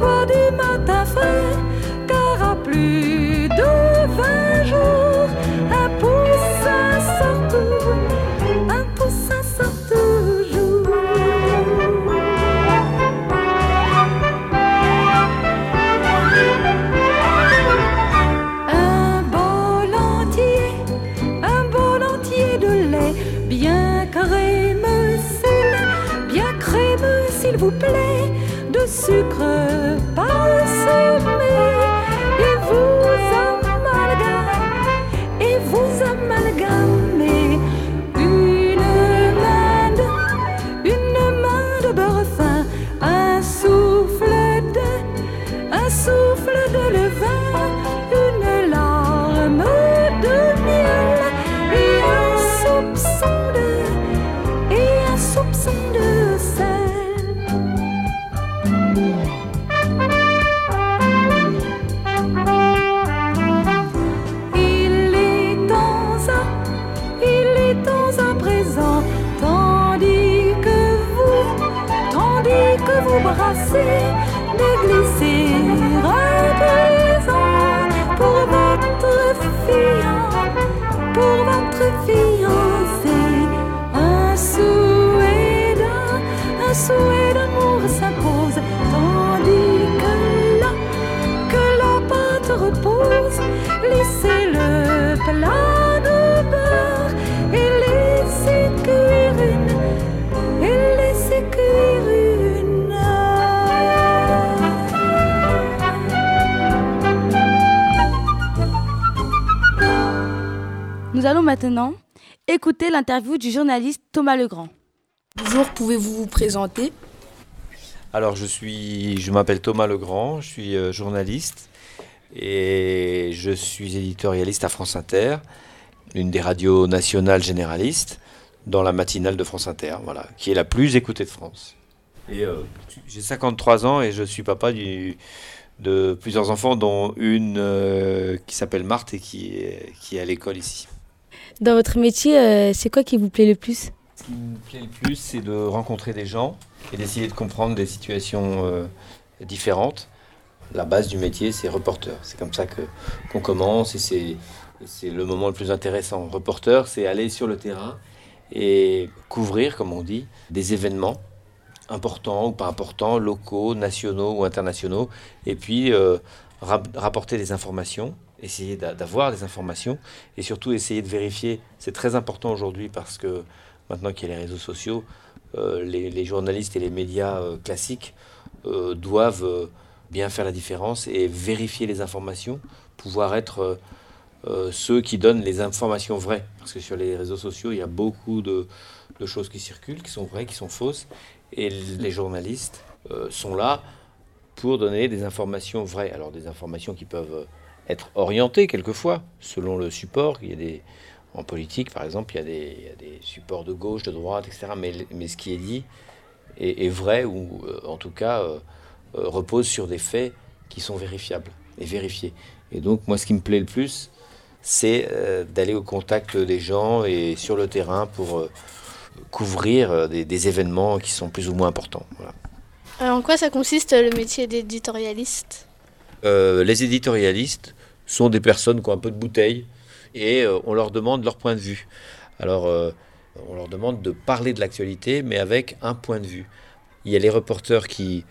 Soit du matin allons maintenant écouter l'interview du journaliste Thomas Legrand. Bonjour, pouvez-vous vous présenter? Alors, je suis, je m'appelle Thomas Legrand, je suis euh, journaliste et je suis éditorialiste à France Inter, l'une des radios nationales généralistes, dans la matinale de France Inter, voilà, qui est la plus écoutée de France. Et euh, j'ai 53 ans et je suis papa du- de plusieurs enfants, dont une euh, qui s'appelle Marthe et qui est, qui est à l'école ici. Dans votre métier, euh, c'est quoi qui vous plaît le plus? Ce qui me plaît le plus, c'est de rencontrer des gens et d'essayer de comprendre des situations euh, différentes. La base du métier, c'est reporter. C'est comme ça que qu'on commence et c'est c'est le moment le plus intéressant. Reporter, c'est aller sur le terrain et couvrir, comme on dit, des événements importants ou pas importants, locaux, nationaux ou internationaux, et puis euh, rap- rapporter des informations, essayer d'a- d'avoir des informations, et surtout essayer de vérifier. C'est très important aujourd'hui parce que maintenant qu'il y a les réseaux sociaux, euh, les, journalistes et les médias euh, classiques euh, doivent bien faire la différence et vérifier les informations, pouvoir être ceux qui donnent les informations vraies. Parce que sur les réseaux sociaux, il y a beaucoup de, choses qui circulent, qui sont vraies, qui sont fausses. Et les journalistes sont là pour donner des informations vraies. Alors des informations qui peuvent être orientées quelquefois, selon le support. Il y a des, en politique, par exemple, il y, a des, il y a des supports de gauche, de droite, etc. Mais, mais ce qui est dit est, est vrai, ou euh, en tout cas euh, euh, repose sur des faits qui sont vérifiables et vérifiés. Et donc moi, ce qui me plaît le plus, c'est d'aller au contact des gens et sur le terrain pour couvrir des, des événements qui sont plus ou moins importants. Voilà. Alors, en quoi ça consiste le métier d'éditorialiste? Euh, les éditorialistes sont des personnes qui ont un peu de bouteille et euh, on leur demande leur point de vue. Alors, euh, on leur demande de parler de l'actualité, mais avec un point de vue. Il y a les reporters qui,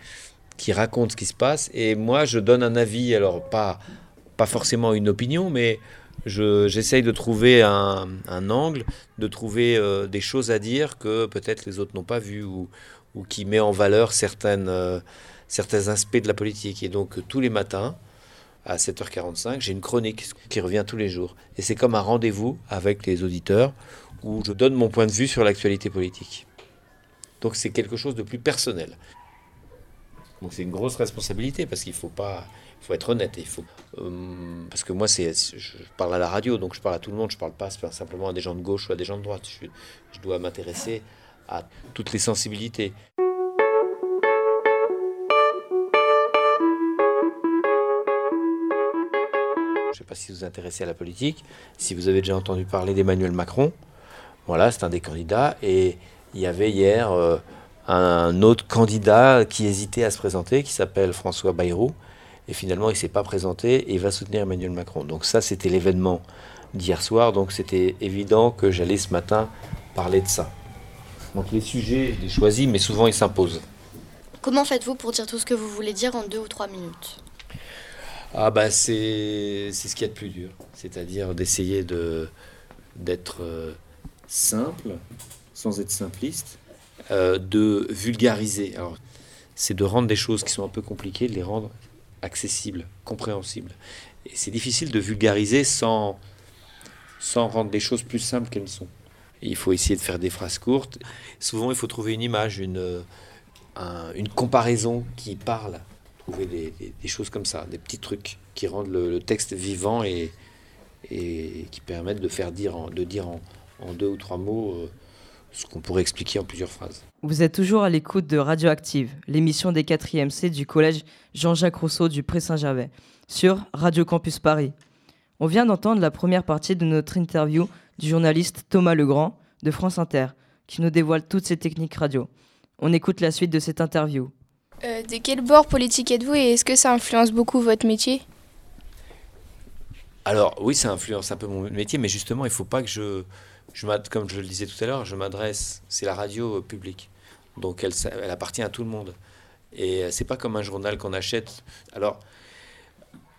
qui racontent ce qui se passe et moi, je donne un avis, alors pas, pas forcément une opinion, mais je- j'essaye de trouver un, un angle, de trouver euh, des choses à dire que peut-être les autres n'ont pas vues ou, ou qui met en valeur certaines, certains aspects de la politique. Et donc tous les matins, à 7h45, j'ai une chronique qui revient tous les jours. Et c'est comme un rendez-vous avec les auditeurs où je donne mon point de vue sur l'actualité politique. Donc c'est quelque chose de plus personnel. Donc c'est une grosse responsabilité parce qu'il faut pas, faut être honnête. Il faut, euh, parce que moi c'est, je parle à la radio, donc je parle à tout le monde. Je parle pas simplement à des gens de gauche ou à des gens de droite. Je dois m'intéresser à toutes les sensibilités. Je ne sais pas si vous vous intéressez à la politique, si vous avez déjà entendu parler d'Emmanuel Macron. Voilà, c'est un des candidats. Et il y avait hier euh, un autre candidat qui hésitait à se présenter, qui s'appelle François Bayrou. Et finalement, il ne s'est pas présenté et il va soutenir Emmanuel Macron. Donc ça, c'était l'événement d'hier soir. Donc c'était évident que j'allais ce matin parler de ça. Donc les sujets, je les choisis, mais souvent ils s'imposent. Comment faites-vous pour dire tout ce que vous voulez dire en deux ou trois minutes? Ah bah c'est ce qu'il y a de plus dur, c'est-à-dire d'essayer de d'être euh, simple, sans être simpliste, euh, de vulgariser. Alors c'est de rendre des choses qui sont un peu compliquées, de les rendre accessibles, compréhensibles. Et c'est difficile de vulgariser sans sans rendre des choses plus simples qu'elles sont. Et il faut essayer de faire des phrases courtes. Souvent, il faut trouver une image, une, un- une comparaison qui parle. Trouver des, des- choses comme ça, des petits trucs qui rendent le, texte vivant et, qui permettent de faire dire en deux ou trois mots euh, ce qu'on pourrait expliquer en plusieurs phrases. Vous êtes toujours à l'écoute de Radioactive, l'émission des 4e C du collège Jean-Jacques Rousseau du Pré-Saint-Gervais, sur Radio Campus Paris. On vient d'entendre la première partie de notre interview du journaliste Thomas Legrand de France Inter, qui nous dévoile toutes ses techniques radio. On écoute la suite de cette interview. Euh, de quel bord politique êtes-vous et est-ce que ça influence beaucoup votre métier? Alors oui, ça influence un peu mon métier, mais justement, il faut pas que je, je comme je le disais tout à l'heure, je m'adresse, c'est la radio euh, publique, donc elle, elle appartient à tout le monde. Et euh, c'est pas comme un journal qu'on achète. Alors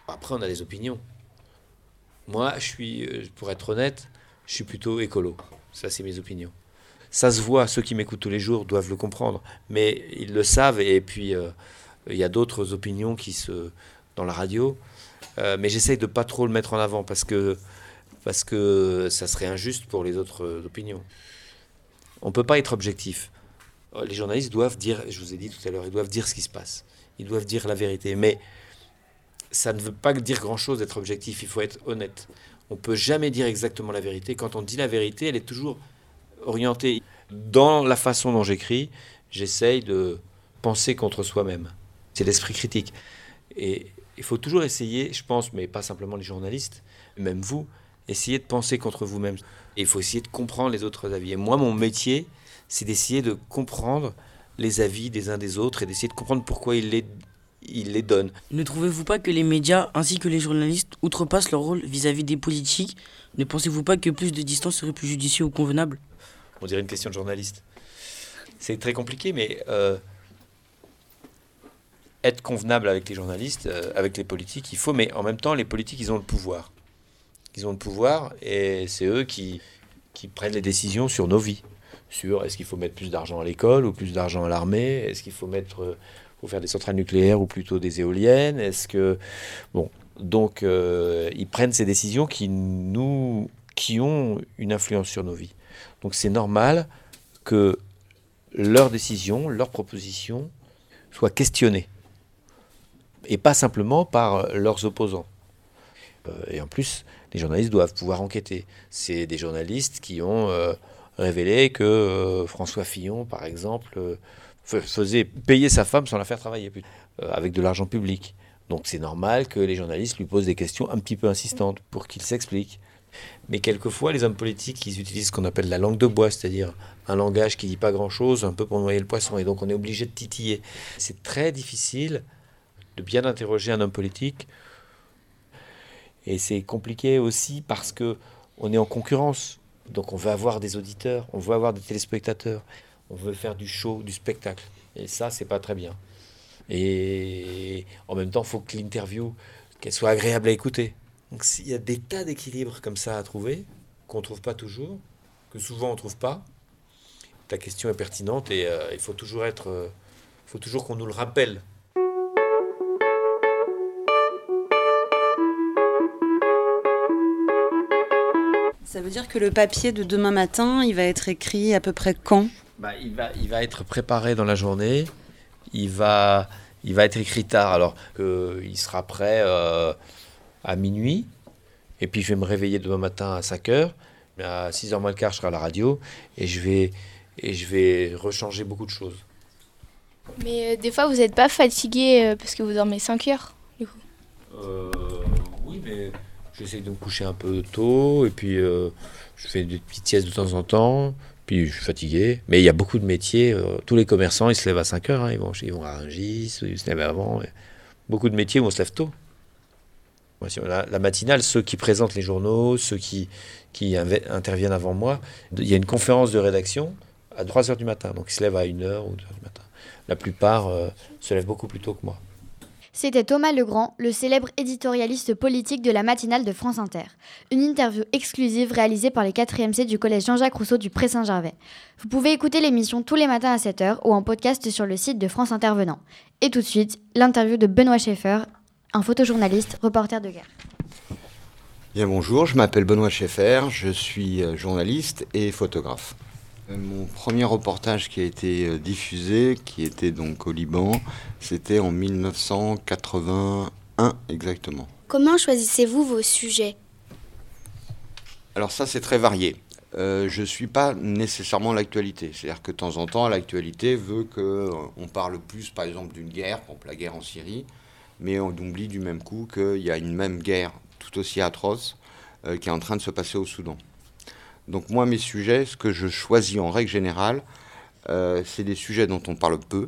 après, on a des opinions. Moi, je suis, pour être honnête, je suis plutôt écolo. Ça, c'est mes opinions. Ça se voit, ceux qui m'écoutent tous les jours doivent le comprendre, mais ils le savent. Et puis, euh, il y a d'autres opinions qui se dans la radio, Euh, mais j'essaye de pas trop le mettre en avant parce que parce que ça serait injuste pour les autres euh, opinions. On peut pas être objectif. Les journalistes doivent dire, je vous ai dit tout à l'heure, ils doivent dire ce qui se passe. Ils doivent dire la vérité. Mais ça ne veut pas dire grand-chose d'être objectif. Il faut être honnête. On peut jamais dire exactement la vérité. Quand on dit la vérité, elle est toujours orientée. Dans la façon dont j'écris, j'essaye de penser contre soi-même. C'est l'esprit critique. Et il faut toujours essayer, je pense, mais pas simplement les journalistes, même vous, essayer de penser contre vous-même. Et il faut essayer de comprendre les autres avis. Et moi, mon métier, c'est d'essayer de comprendre les avis des uns des autres et d'essayer de comprendre pourquoi ils les, ils les donnent. Ne trouvez-vous pas que les médias ainsi que les journalistes outrepassent leur rôle vis-à-vis des politiques? Ne pensez-vous pas que plus de distance serait plus judicieux ou convenable? On dirait une question de journaliste. C'est très compliqué, mais euh, être convenable avec les journalistes, euh, avec les politiques, il faut, mais en même temps, les politiques, ils ont le pouvoir. Ils ont le pouvoir et c'est eux qui, prennent les décisions sur nos vies. Sur est-ce qu'il faut mettre plus d'argent à l'école ou plus d'argent à l'armée? Est-ce qu'il faut mettre, euh, faut faire des centrales nucléaires ou plutôt des éoliennes? Est-ce que bon, donc ils prennent ces décisions qui nous, qui ont une influence sur nos vies. Donc c'est normal que leurs décisions, leurs propositions soient questionnées et pas simplement par leurs opposants. Euh, et en plus, les journalistes doivent pouvoir enquêter. C'est des journalistes qui ont euh, révélé que euh, François Fillon, par exemple, euh, faisait payer sa femme sans la faire travailler, euh, avec de l'argent public. Donc c'est normal que les journalistes lui posent des questions un petit peu insistantes pour qu'il s'explique. Mais quelquefois, les hommes politiques, ils utilisent ce qu'on appelle la langue de bois, c'est-à-dire un langage qui dit pas grand-chose, un peu pour noyer le poisson, et donc on est obligé de titiller. C'est très difficile de bien interroger un homme politique, et c'est compliqué aussi parce que on est en concurrence. Donc on veut avoir des auditeurs, on veut avoir des téléspectateurs, on veut faire du show, du spectacle. Et ça, c'est pas très bien. Et en même temps, il faut que l'interview, qu'elle soit agréable à écouter. Donc il y a des tas d'équilibres comme ça à trouver, qu'on ne trouve pas toujours, que souvent on ne trouve pas. Ta question est pertinente et euh, il faut toujours être, euh, faut toujours qu'on nous le rappelle. Ça veut dire que le papier de demain matin, il va être écrit à peu près quand? Bah, il, va, il va être préparé dans la journée. Il va, il va être écrit tard, alors qu'il sera prêt euh, à minuit. Et puis je vais me réveiller demain matin à 5 heures. À 6 h moins le quart, je serai à la radio et je vais, et je vais rechanger beaucoup de choses. Mais euh, des fois, vous n'êtes pas fatigué euh, parce que vous dormez 5 heures, du coup? Euh, oui, mais j'essaie de me coucher un peu tôt et puis euh, je fais des petites siestes de temps en temps. Puis je suis fatigué. Mais il y a beaucoup de métiers. euh, tous les commerçants, ils se lèvent à 5 heures. hein, ils, vont, ils vont à Rungis, ils se lèvent avant. Beaucoup de métiers où on se lève tôt. La matinale, ceux qui présentent les journaux, ceux qui, interviennent avant moi, il y a une conférence de rédaction à 3 heures du matin. Donc ils se lèvent à 1 heure ou 2 heures du matin. La plupart euh, se lèvent beaucoup plus tôt que moi. C'était Thomas Legrand, le célèbre éditorialiste politique de la matinale de France Inter. Une interview exclusive réalisée par les 4e C du collège Jean-Jacques Rousseau du Pré-Saint-Gervais. Vous pouvez écouter l'émission tous les matins à 7h ou en podcast sur le site de France Intervenant. Et tout de suite, l'interview de Benoît Schaeffer, un photojournaliste, reporter de guerre. Bien bonjour, je m'appelle Benoît Schaeffer, je suis euh, journaliste et photographe. Euh, Mon premier reportage qui a été euh, diffusé, qui était donc au Liban, c'était en 1981 exactement. Comment choisissez-vous vos sujets? Alors ça c'est très varié. Euh, je ne suis pas nécessairement l'actualité. C'est-à-dire que de temps en temps, l'actualité veut qu'on parle plus, par exemple, d'une guerre, par exemple la guerre en Syrie, mais on oublie du même coup qu'il y a une même guerre tout aussi atroce euh, qui est en train de se passer au Soudan. Donc moi, mes sujets, ce que je choisis en règle générale, euh, c'est des sujets dont on parle peu,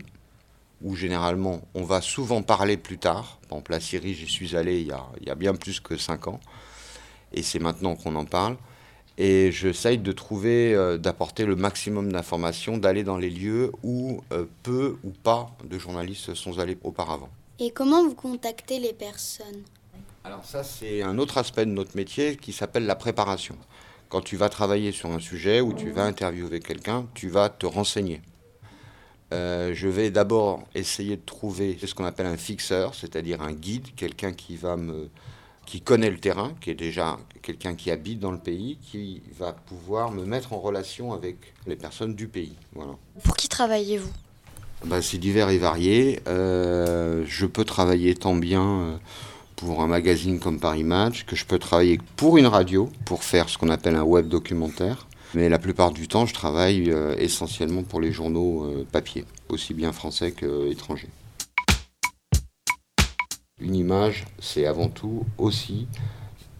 où généralement on va souvent parler plus tard. Par exemple, la Syrie, j'y suis allé il y, a, bien plus que 5 ans, et c'est maintenant qu'on en parle. Et j'essaye de trouver, euh, d'apporter le maximum d'informations, d'aller dans les lieux où peu ou pas de journalistes sont allés auparavant. Et comment vous contactez les personnes? Alors ça, c'est un autre aspect de notre métier qui s'appelle la préparation. Quand tu vas travailler sur un sujet ou tu vas interviewer quelqu'un, tu vas te renseigner. Euh, je vais d'abord essayer de trouver ce qu'on appelle un fixeur, c'est-à-dire un guide, quelqu'un qui va me, qui connaît le terrain, qui est déjà quelqu'un qui habite dans le pays, qui va pouvoir me mettre en relation avec les personnes du pays. Voilà. Pour qui travaillez-vous? Bah, c'est divers et varié. Euh, je peux travailler tant bien euh, pour un magazine comme Paris Match que je peux travailler pour une radio pour faire ce qu'on appelle un web documentaire. Mais la plupart du temps, je travaille euh, essentiellement pour les journaux papier, aussi bien français qu'étrangers. Une image, c'est avant tout aussi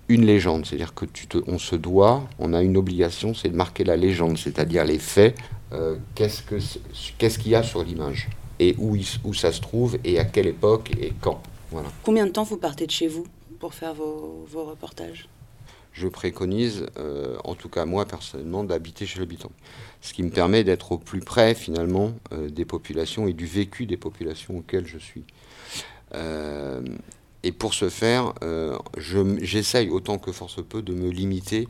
une légende. C'est-à-dire que tu te, on se doit, on a une obligation, c'est de marquer la légende, c'est-à-dire les faits. euh, qu'est-ce qu'il y a sur l'image et où, il- où ça se trouve et à quelle époque et quand. Voilà. Combien de temps vous partez de chez vous pour faire vos, vos reportages? Je préconise, euh, en tout cas moi personnellement, d'habiter chez l'habitant. Ce qui me permet d'être au plus près finalement euh, des populations et du vécu des populations auxquelles je suis. Euh, et pour ce faire, euh, j'essaye autant que force peut de me limiter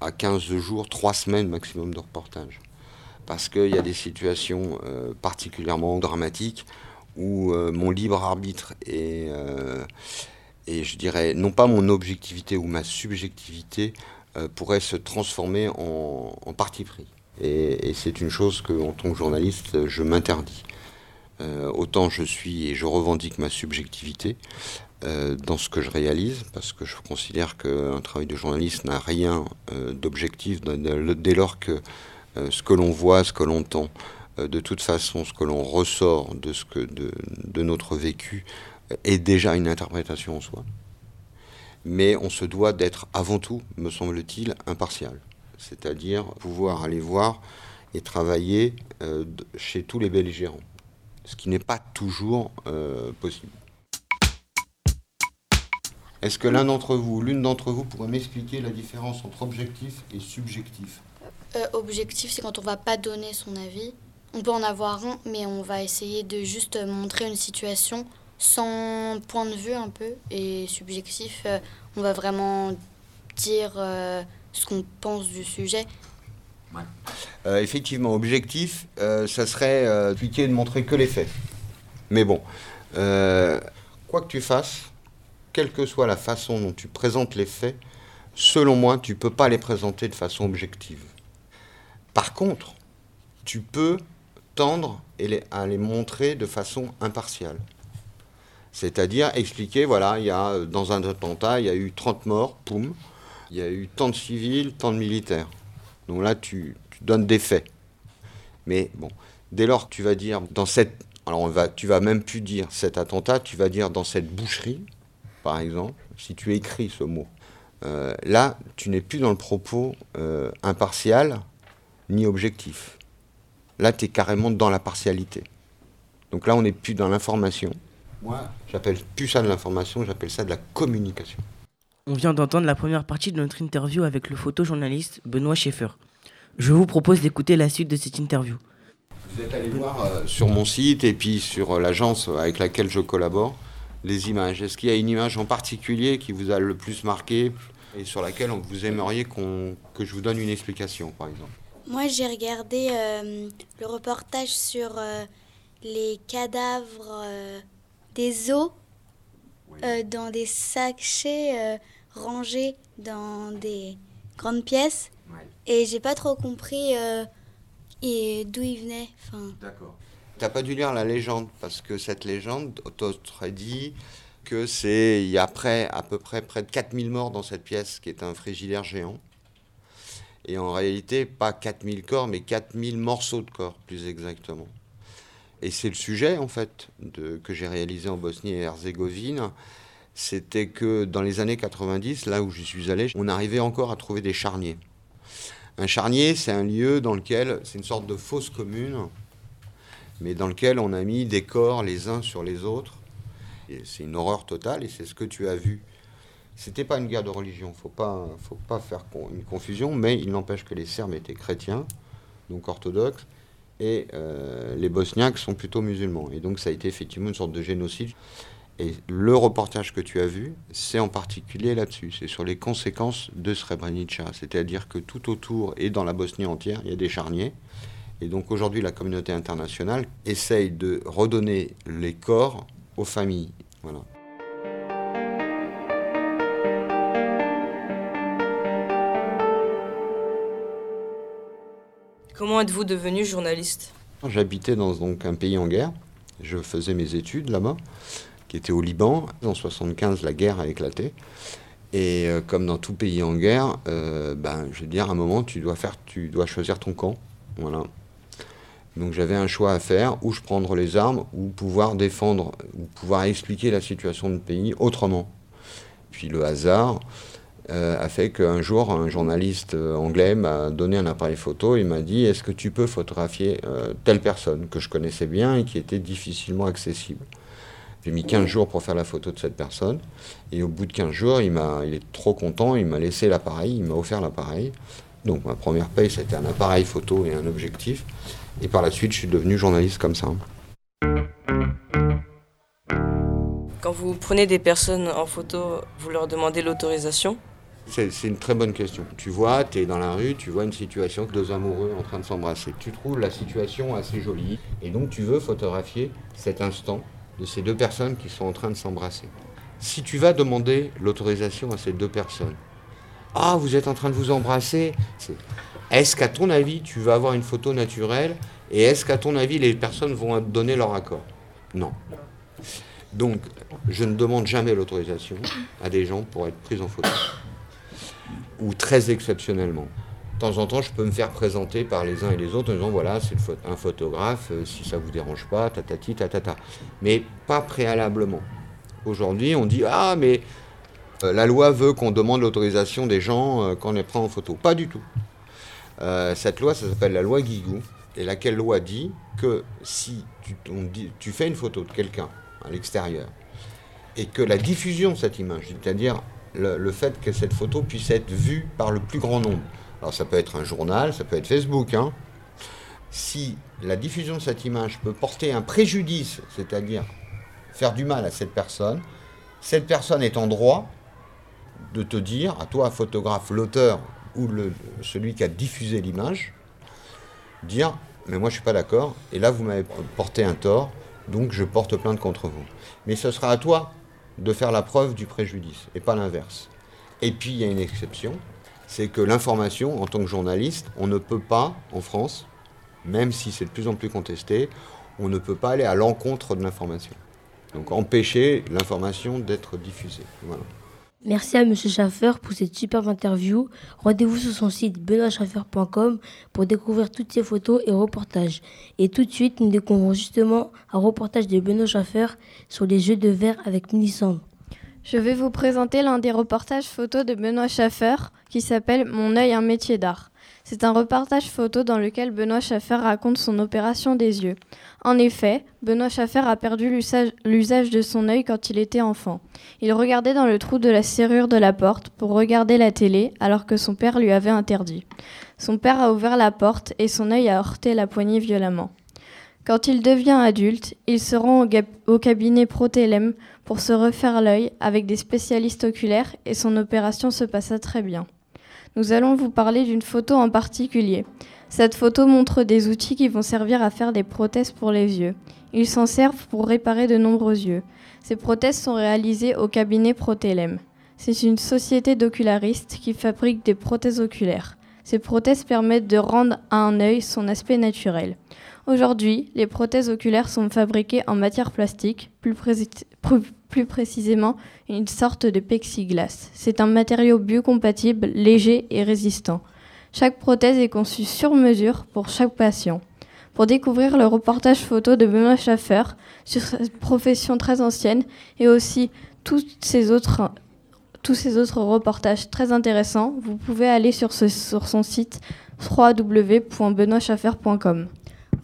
à 15 jours, 3 semaines maximum de reportage. Parce qu'il y a des situations euh, particulièrement dramatiques où euh, mon libre arbitre euh, et je dirais non pas mon objectivité ou ma subjectivité pourrait se transformer en, parti pris. Et, et c'est une chose que, en tant que journaliste, je m'interdis. Autant je suis et je revendique ma subjectivité dans ce que je réalise, parce que je considère qu'un travail de journaliste n'a rien euh, d'objectif dès lors que euh, ce que l'on voit, ce que l'on entend, euh, de toute façon, ce que l'on ressort de, ce que, de, de notre vécu euh, est déjà une interprétation en soi. Mais on se doit d'être avant tout, me semble-t-il, impartial. C'est-à-dire pouvoir aller voir et travailler euh, chez tous les belligérants, ce qui n'est pas toujours euh, possible. Est-ce que l'un d'entre vous, l'une d'entre vous, pourrait m'expliquer la différence entre objectif et subjectif? Euh, Objectif, c'est quand on va pas donner son avis. On peut en avoir un, mais on va essayer de juste montrer une situation sans point de vue un peu. Et subjectif, euh, on va vraiment dire euh, ce qu'on pense du sujet. Euh, effectivement, objectif, euh, ça serait euh, expliquer de montrer que les faits. Mais bon, euh, quoi que tu fasses, quelle que soit la façon dont tu présentes les faits, selon moi, tu ne peux pas les présenter de façon objective. Par contre, tu peux tendre à les montrer de façon impartiale. C'est-à-dire expliquer, voilà, il y a, euh, dans un attentat, il y a eu 30 morts, poum, il y a eu tant de civils, tant de militaires. Donc là, tu, tu donnes des faits. Mais bon, dès lors que tu vas dire dans cette. Alors, on va, tu vas même plus dire cet attentat, tu vas dire dans cette boucherie, par exemple, si tu écris ce mot. Euh, là, tu n'es plus dans le propos euh, impartial, ni objectif. Là, tu es carrément dans la partialité. Donc là, on n'est plus dans l'information. Moi, j'appelle plus ça de l'information, j'appelle ça de la communication. On vient d'entendre la première partie de notre interview avec le photojournaliste Benoît Schaeffer. Je vous propose d'écouter la suite de cette interview. Vous êtes allé voir euh, sur mon site et puis sur l'agence avec laquelle je collabore les images. Est-ce qu'il y a une image en particulier qui vous a le plus marqué et sur laquelle vous aimeriez qu'on- que je vous donne une explication, par exemple? Moi, j'ai regardé euh, le reportage sur euh, les cadavres euh, des os dans des sachets rangés dans des grandes pièces. Et j'ai pas trop compris et d'où ils venaient. Enfin, D'accord. T'as pas dû lire la légende, parce que cette légende t'aurait dit que c'est, il y a près, à peu près près de 4000 morts dans cette pièce, qui est un frigidaire géant. Et en réalité, pas 4000 corps, mais 4000 morceaux de corps, plus exactement. Et c'est le sujet, en fait, de, que j'ai réalisé en Bosnie et Herzégovine. C'était que dans les années 90, là où je suis allé, on arrivait encore à trouver des charniers. Un charnier, c'est un lieu dans lequel, c'est une sorte de fosse commune, mais dans lequel on a mis des corps les uns sur les autres. C'est une horreur totale, et c'est ce que tu as vu. C'était pas une guerre de religion, faut pas, faut pas faire une confusion, mais il n'empêche que les Serbes étaient chrétiens, donc orthodoxes, et euh, les Bosniaques sont plutôt musulmans. Et donc ça a été effectivement une sorte de génocide. Et le reportage que tu as vu, c'est en particulier là-dessus, c'est sur les conséquences de Srebrenica. C'est-à-dire que tout autour et dans la Bosnie entière, il y a des charniers. Et donc aujourd'hui, la communauté internationale essaye de redonner les corps aux familles. Voilà. Comment êtes-vous devenu journaliste? J'habitais dans donc, un pays en guerre. Je faisais mes études là-bas, qui était au Liban. En 75, la guerre a éclaté. Et euh, comme dans tout pays en guerre, euh, ben, je veux dire, à un moment, tu dois, faire, tu dois choisir ton camp. Voilà. Donc j'avais un choix à faire, ou je prendre les armes, ou pouvoir défendre, ou pouvoir expliquer la situation du pays autrement. Puis le hasard euh, a fait qu'un jour, un journaliste euh, anglais m'a donné un appareil photo et m'a dit Est-ce que tu peux photographier euh, telle personne que je connaissais bien et qui était difficilement accessible? J'ai mis 15 jours pour faire la photo de cette personne. Et au bout de 15 jours, il, il est trop content, il m'a laissé l'appareil, il m'a offert l'appareil. Donc ma première paye, c'était un appareil photo et un objectif. Et par la suite, je suis devenu journaliste comme ça. Quand vous prenez des personnes en photo, vous leur demandez l'autorisation? C'est une très bonne question. Tu vois, tu es dans la rue, tu vois une situation, deux amoureux en train de s'embrasser. Tu trouves la situation assez jolie et donc tu veux photographier cet instant de ces deux personnes qui sont en train de s'embrasser. Si tu vas demander l'autorisation à ces deux personnes, ah, vous êtes en train de vous embrasser, est-ce qu'à ton avis, tu vas avoir une photo naturelle et est-ce qu'à ton avis, les personnes vont donner leur accord? Non. Donc, je ne demande jamais l'autorisation à des gens pour être pris en photo. Ou très exceptionnellement. De temps en temps, je peux me faire présenter par les uns et les autres en disant voilà, c'est un photographe, euh, si ça vous dérange pas, tatati, tatata. Mais pas préalablement. Aujourd'hui, on dit ah, mais euh, la loi veut qu'on demande l'autorisation des gens euh, quand on les prend en photo. Pas du tout. Euh, cette loi, ça s'appelle la loi Guigou, et laquelle loi dit que si tu, fais une photo de quelqu'un à l'extérieur, et que la diffusion de cette image, c'est-à-dire le, le fait que cette photo puisse être vue par le plus grand nombre, alors ça peut être un journal, ça peut être Facebook, hein, si la diffusion de cette image peut porter un préjudice, c'est-à-dire faire du mal à cette personne, cette personne est en droit de te dire, à toi, photographe, l'auteur ou le, celui qui a diffusé l'image, dire mais moi je suis pas d'accord et là vous m'avez porté un tort donc je porte plainte contre vous. Mais ce sera à toi de faire la preuve du préjudice et pas l'inverse. Et puis il y a une exception, c'est que l'information en tant que journaliste, on ne peut pas en France, même si c'est de plus en plus contesté, on ne peut pas aller à l'encontre de l'information. Donc empêcher l'information d'être diffusée. Voilà. Merci à M. Schaffer pour cette superbe interview. Rendez-vous sur son site benoîtschaffer.com pour découvrir toutes ses photos et reportages. Et tout de suite, nous découvrons justement un reportage de Benoît Schaffer sur les jeux de verre avec Mélissandre. Je vais vous présenter l'un des reportages photos de Benoît Schaffer qui s'appelle Mon œil, un métier d'art. C'est un reportage photo dans lequel Benoît Schaffer raconte son opération des yeux. En effet, Benoît Schaffer a perdu l'usage- de son œil quand il était enfant. Il regardait dans le trou de la serrure de la porte pour regarder la télé alors que son père lui avait interdit. Son père a ouvert la porte et son œil a heurté la poignée violemment. Quand il devient adulte, il se rend au cabinet Protélème pour se refaire l'œil avec des spécialistes oculaires et son opération se passa très bien. Nous allons vous parler d'une photo en particulier. Cette photo montre des outils qui vont servir à faire des prothèses pour les yeux. Ils s'en servent pour réparer de nombreux yeux. Ces prothèses sont réalisées au cabinet Protélème. C'est une société d'ocularistes qui fabrique des prothèses oculaires. Ces prothèses permettent de rendre à un œil son aspect naturel. Aujourd'hui, les prothèses oculaires sont fabriquées en matière plastique, plus, précisément une sorte de plexiglas. C'est un matériau biocompatible, léger et résistant. Chaque prothèse est conçue sur mesure pour chaque patient. Pour découvrir le reportage photo de Benoît Schaffer sur cette profession très ancienne et aussi tous ces autres, reportages très intéressants, vous pouvez aller sur son site www.benoîtschaffer.com.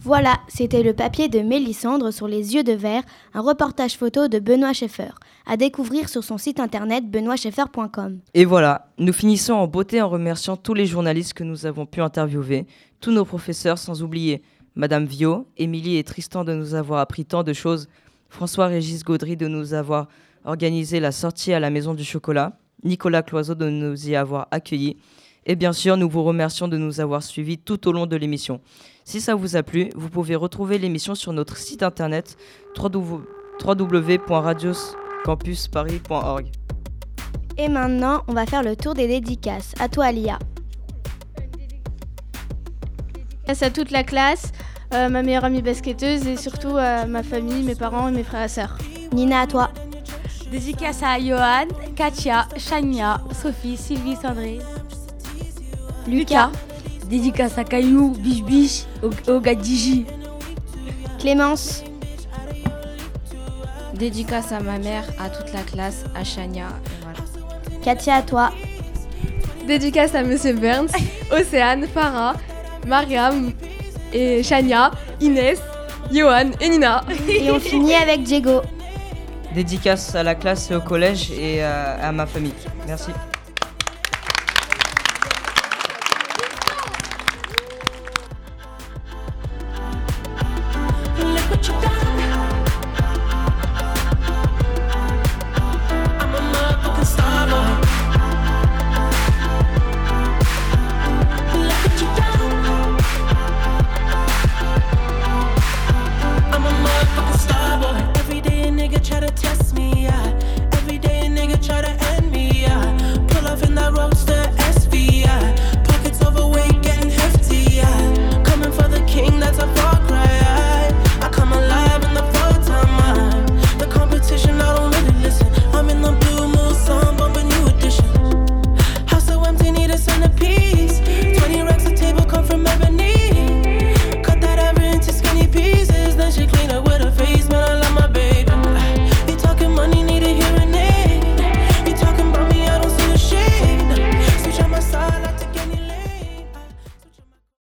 Voilà, c'était le papier de Mélissandre sur les yeux de verre, un reportage photo de Benoît Schaeffer, à découvrir sur son site internet benoîtscheffer.com. Et voilà, nous finissons en beauté en remerciant tous les journalistes que nous avons pu interviewer, tous nos professeurs, sans oublier Madame Viau, Émilie et Tristan de nous avoir appris tant de choses, François-Régis Gaudry de nous avoir organisé la sortie à la Maison du Chocolat, Nicolas Cloiseau de nous y avoir accueillis, et bien sûr, nous vous remercions de nous avoir suivis tout au long de l'émission. Si ça vous a plu, vous pouvez retrouver l'émission sur notre site internet www- www.radioscampusparis.org. Et maintenant, on va faire le tour des dédicaces. À toi, Lia. Dédicace à toute la classe, euh, ma meilleure amie basketteuse et surtout à ma famille, mes parents et mes frères et sœurs. Nina, à toi. Dédicace à Johan, Katia, Shania, Sophie, Sylvie, Sandrine. Lucas. Dédicace à Caillou, Biche Biche, au, au gars Digi. Clémence. Dédicace à ma mère, à toute la classe, à Chania. voilà. Katia, à toi. Dédicace à Monsieur Burns, Océane, Farah, Mariam et Shania, Inès, Johan et Nina. Et on finit avec Diego. Dédicace à la classe et au collège et à- à ma famille. Merci.